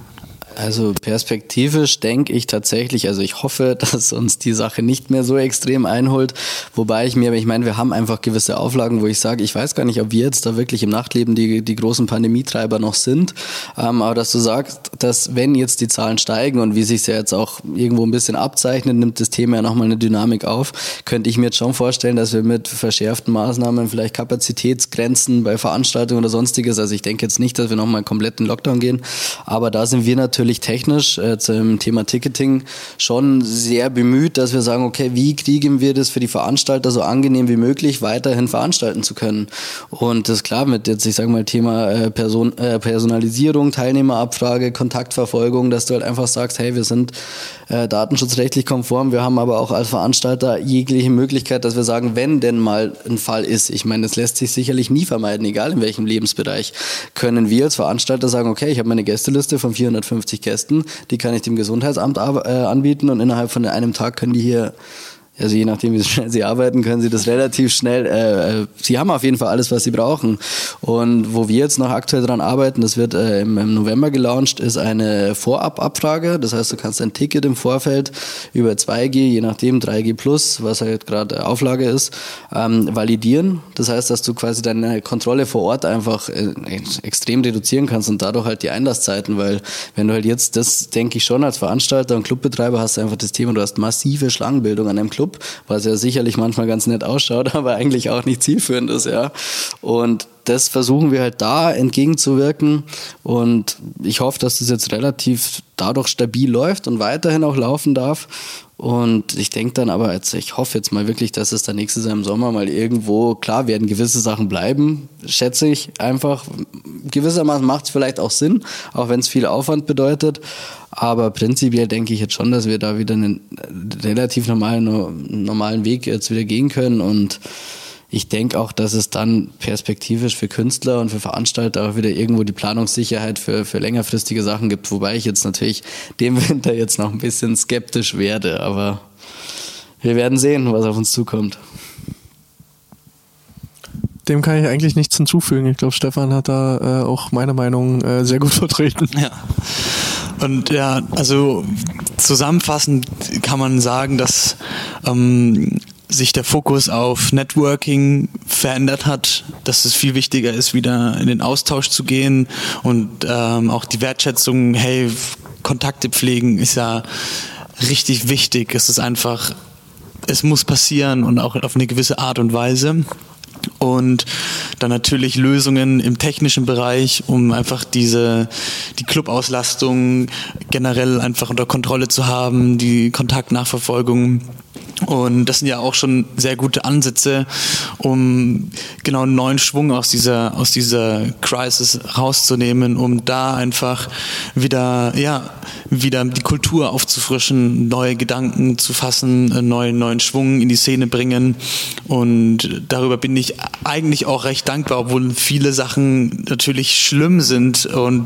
D: Also perspektivisch denke ich tatsächlich, also ich hoffe, dass uns die Sache nicht mehr so extrem einholt. Wobei ich mir, ich meine, wir haben einfach gewisse Auflagen, wo ich sage, ich weiß gar nicht, ob wir jetzt da wirklich im Nachtleben die, die großen Pandemietreiber noch sind. Ähm, aber dass du sagst, dass wenn jetzt die Zahlen steigen und wie sich es ja jetzt auch irgendwo ein bisschen abzeichnet, nimmt das Thema ja nochmal eine Dynamik auf, könnte ich mir jetzt schon vorstellen, dass wir mit verschärften Maßnahmen, vielleicht Kapazitätsgrenzen bei Veranstaltungen oder sonstiges, also ich denke jetzt nicht, dass wir nochmal komplett in Lockdown gehen, aber da sind wir natürlich natürlich technisch äh, zum Thema Ticketing schon sehr bemüht, dass wir sagen, okay, wie kriegen wir das für die Veranstalter so angenehm wie möglich weiterhin veranstalten zu können? Und das ist klar mit jetzt, ich sage mal, Thema äh, Person, äh, Personalisierung, Teilnehmerabfrage, Kontaktverfolgung, dass du halt einfach sagst, hey, wir sind äh, datenschutzrechtlich konform, wir haben aber auch als Veranstalter jegliche Möglichkeit, dass wir sagen, wenn denn mal ein Fall ist, ich meine, das lässt sich sicherlich nie vermeiden, egal in welchem Lebensbereich, können wir als Veranstalter sagen, okay, ich habe meine Gästeliste von 450 50 Gästen, die kann ich dem Gesundheitsamt äh, anbieten und innerhalb von einem Tag können die hier also je nachdem, wie schnell sie arbeiten, können sie das relativ schnell. Äh, äh, sie haben auf jeden Fall alles, was sie brauchen. Und wo wir jetzt noch aktuell dran arbeiten, das wird äh, im, im, November gelauncht, ist eine Vorab-Abfrage. Das heißt, du kannst dein Ticket im Vorfeld über 2G, je nachdem 3G Plus, was halt gerade Auflage ist, ähm, validieren. Das heißt, dass du quasi deine Kontrolle vor Ort einfach äh, extrem reduzieren kannst und dadurch halt die Einlasszeiten, weil wenn du halt jetzt, das denke ich schon als Veranstalter und Clubbetreiber hast du einfach das Thema, du hast massive Schlangenbildung an einem Club Club, was ja sicherlich manchmal ganz nett ausschaut, aber eigentlich auch nicht zielführend ist, ja. Und das versuchen wir halt da entgegenzuwirken und ich hoffe, dass das jetzt relativ dadurch stabil läuft und weiterhin auch laufen darf. Und ich denke dann aber, jetzt, ich hoffe jetzt mal wirklich, dass es dann nächstes Jahr im Sommer mal irgendwo, klar werden gewisse Sachen bleiben, schätze ich einfach. Gewissermaßen macht es vielleicht auch Sinn, auch wenn es viel Aufwand bedeutet. Aber prinzipiell denke ich jetzt schon, dass wir da wieder einen relativ normalen, normalen Weg jetzt wieder gehen können und ich denke auch, dass es dann perspektivisch für Künstler und für Veranstalter auch wieder irgendwo die Planungssicherheit für, für längerfristige Sachen gibt, wobei ich jetzt natürlich dem Winter jetzt noch ein bisschen skeptisch werde, aber wir werden sehen, was auf uns zukommt.
C: Dem kann ich eigentlich nichts hinzufügen. Ich glaube, Stefan hat da äh, auch meine Meinung äh, sehr gut vertreten.
B: Ja. Und ja, also zusammenfassend kann man sagen, dass ähm, sich der Fokus auf Networking verändert hat, dass es viel wichtiger ist, wieder in den Austausch zu gehen und ähm, auch die Wertschätzung, hey, Kontakte pflegen ist ja richtig wichtig. Es ist einfach, es muss passieren und auch auf eine gewisse Art und Weise und dann natürlich Lösungen im technischen Bereich, um einfach diese die Clubauslastung generell einfach unter Kontrolle zu haben, die Kontaktnachverfolgung und das sind ja auch schon sehr gute Ansätze, um genau einen neuen Schwung aus dieser, aus dieser Crisis rauszunehmen, um da einfach wieder, ja, wieder die Kultur aufzufrischen, neue Gedanken zu fassen, neuen, neuen Schwung in die Szene bringen. Und darüber bin ich eigentlich auch recht dankbar, obwohl viele Sachen natürlich schlimm sind. Und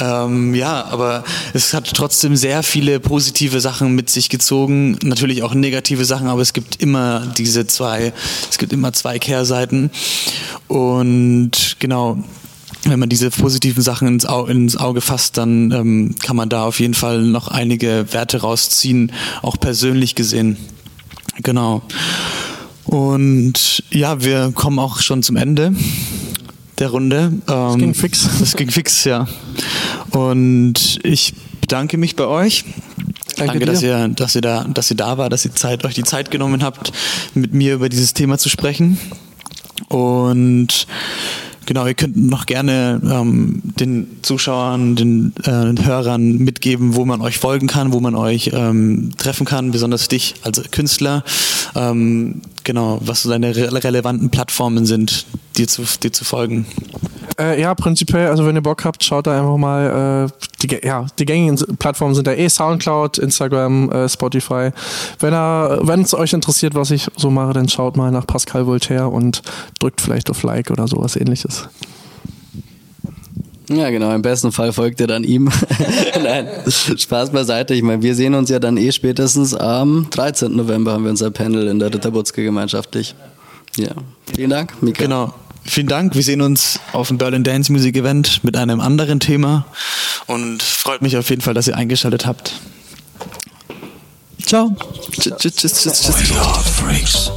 B: ähm, ja, aber es hat trotzdem sehr viele positive Sachen mit sich gezogen, natürlich auch negative negative Sachen, aber es gibt immer diese zwei, es gibt immer zwei Kehrseiten. Und genau, wenn man diese positiven Sachen ins Auge, ins Auge fasst, dann ähm, kann man da auf jeden Fall noch einige Werte rausziehen, auch persönlich gesehen. Genau. Und ja, wir kommen auch schon zum Ende der Runde.
C: Das ähm, ging fix.
B: Das ging fix, ja. Und ich bedanke mich bei euch. Danke, Danke dass ihr, dass ihr da, dass ihr da war, dass ihr Zeit, euch die Zeit genommen habt, mit mir über dieses Thema zu sprechen. Und Genau, ihr könnt noch gerne ähm, den Zuschauern, den äh, Hörern mitgeben, wo man euch folgen kann, wo man euch ähm, treffen kann, besonders dich als Künstler. Ähm, genau, was so deine re relevanten Plattformen sind, dir zu, dir zu folgen.
C: Äh, ja, prinzipiell, also wenn ihr Bock habt, schaut da einfach mal. Äh, die, ja, die gängigen Plattformen sind da eh Soundcloud, Instagram, äh, Spotify. Wenn er, wenn es euch interessiert, was ich so mache, dann schaut mal nach Pascal Voltaire und drückt vielleicht auf Like oder sowas ähnliches.
D: Ja, genau. Im besten Fall folgt ihr dann ihm. Nein, Spaß beiseite. Ich meine, wir sehen uns ja dann eh spätestens am 13. November haben wir unser Panel in der Ritterbutzke gemeinschaftlich. Ja. Vielen Dank,
B: Mika. Genau. Vielen Dank. Wir sehen uns auf dem Berlin Dance Music Event mit einem anderen Thema und freut mich auf jeden Fall, dass ihr eingeschaltet habt. Ciao. Tschüss, tschüss, tschüss, tschüss.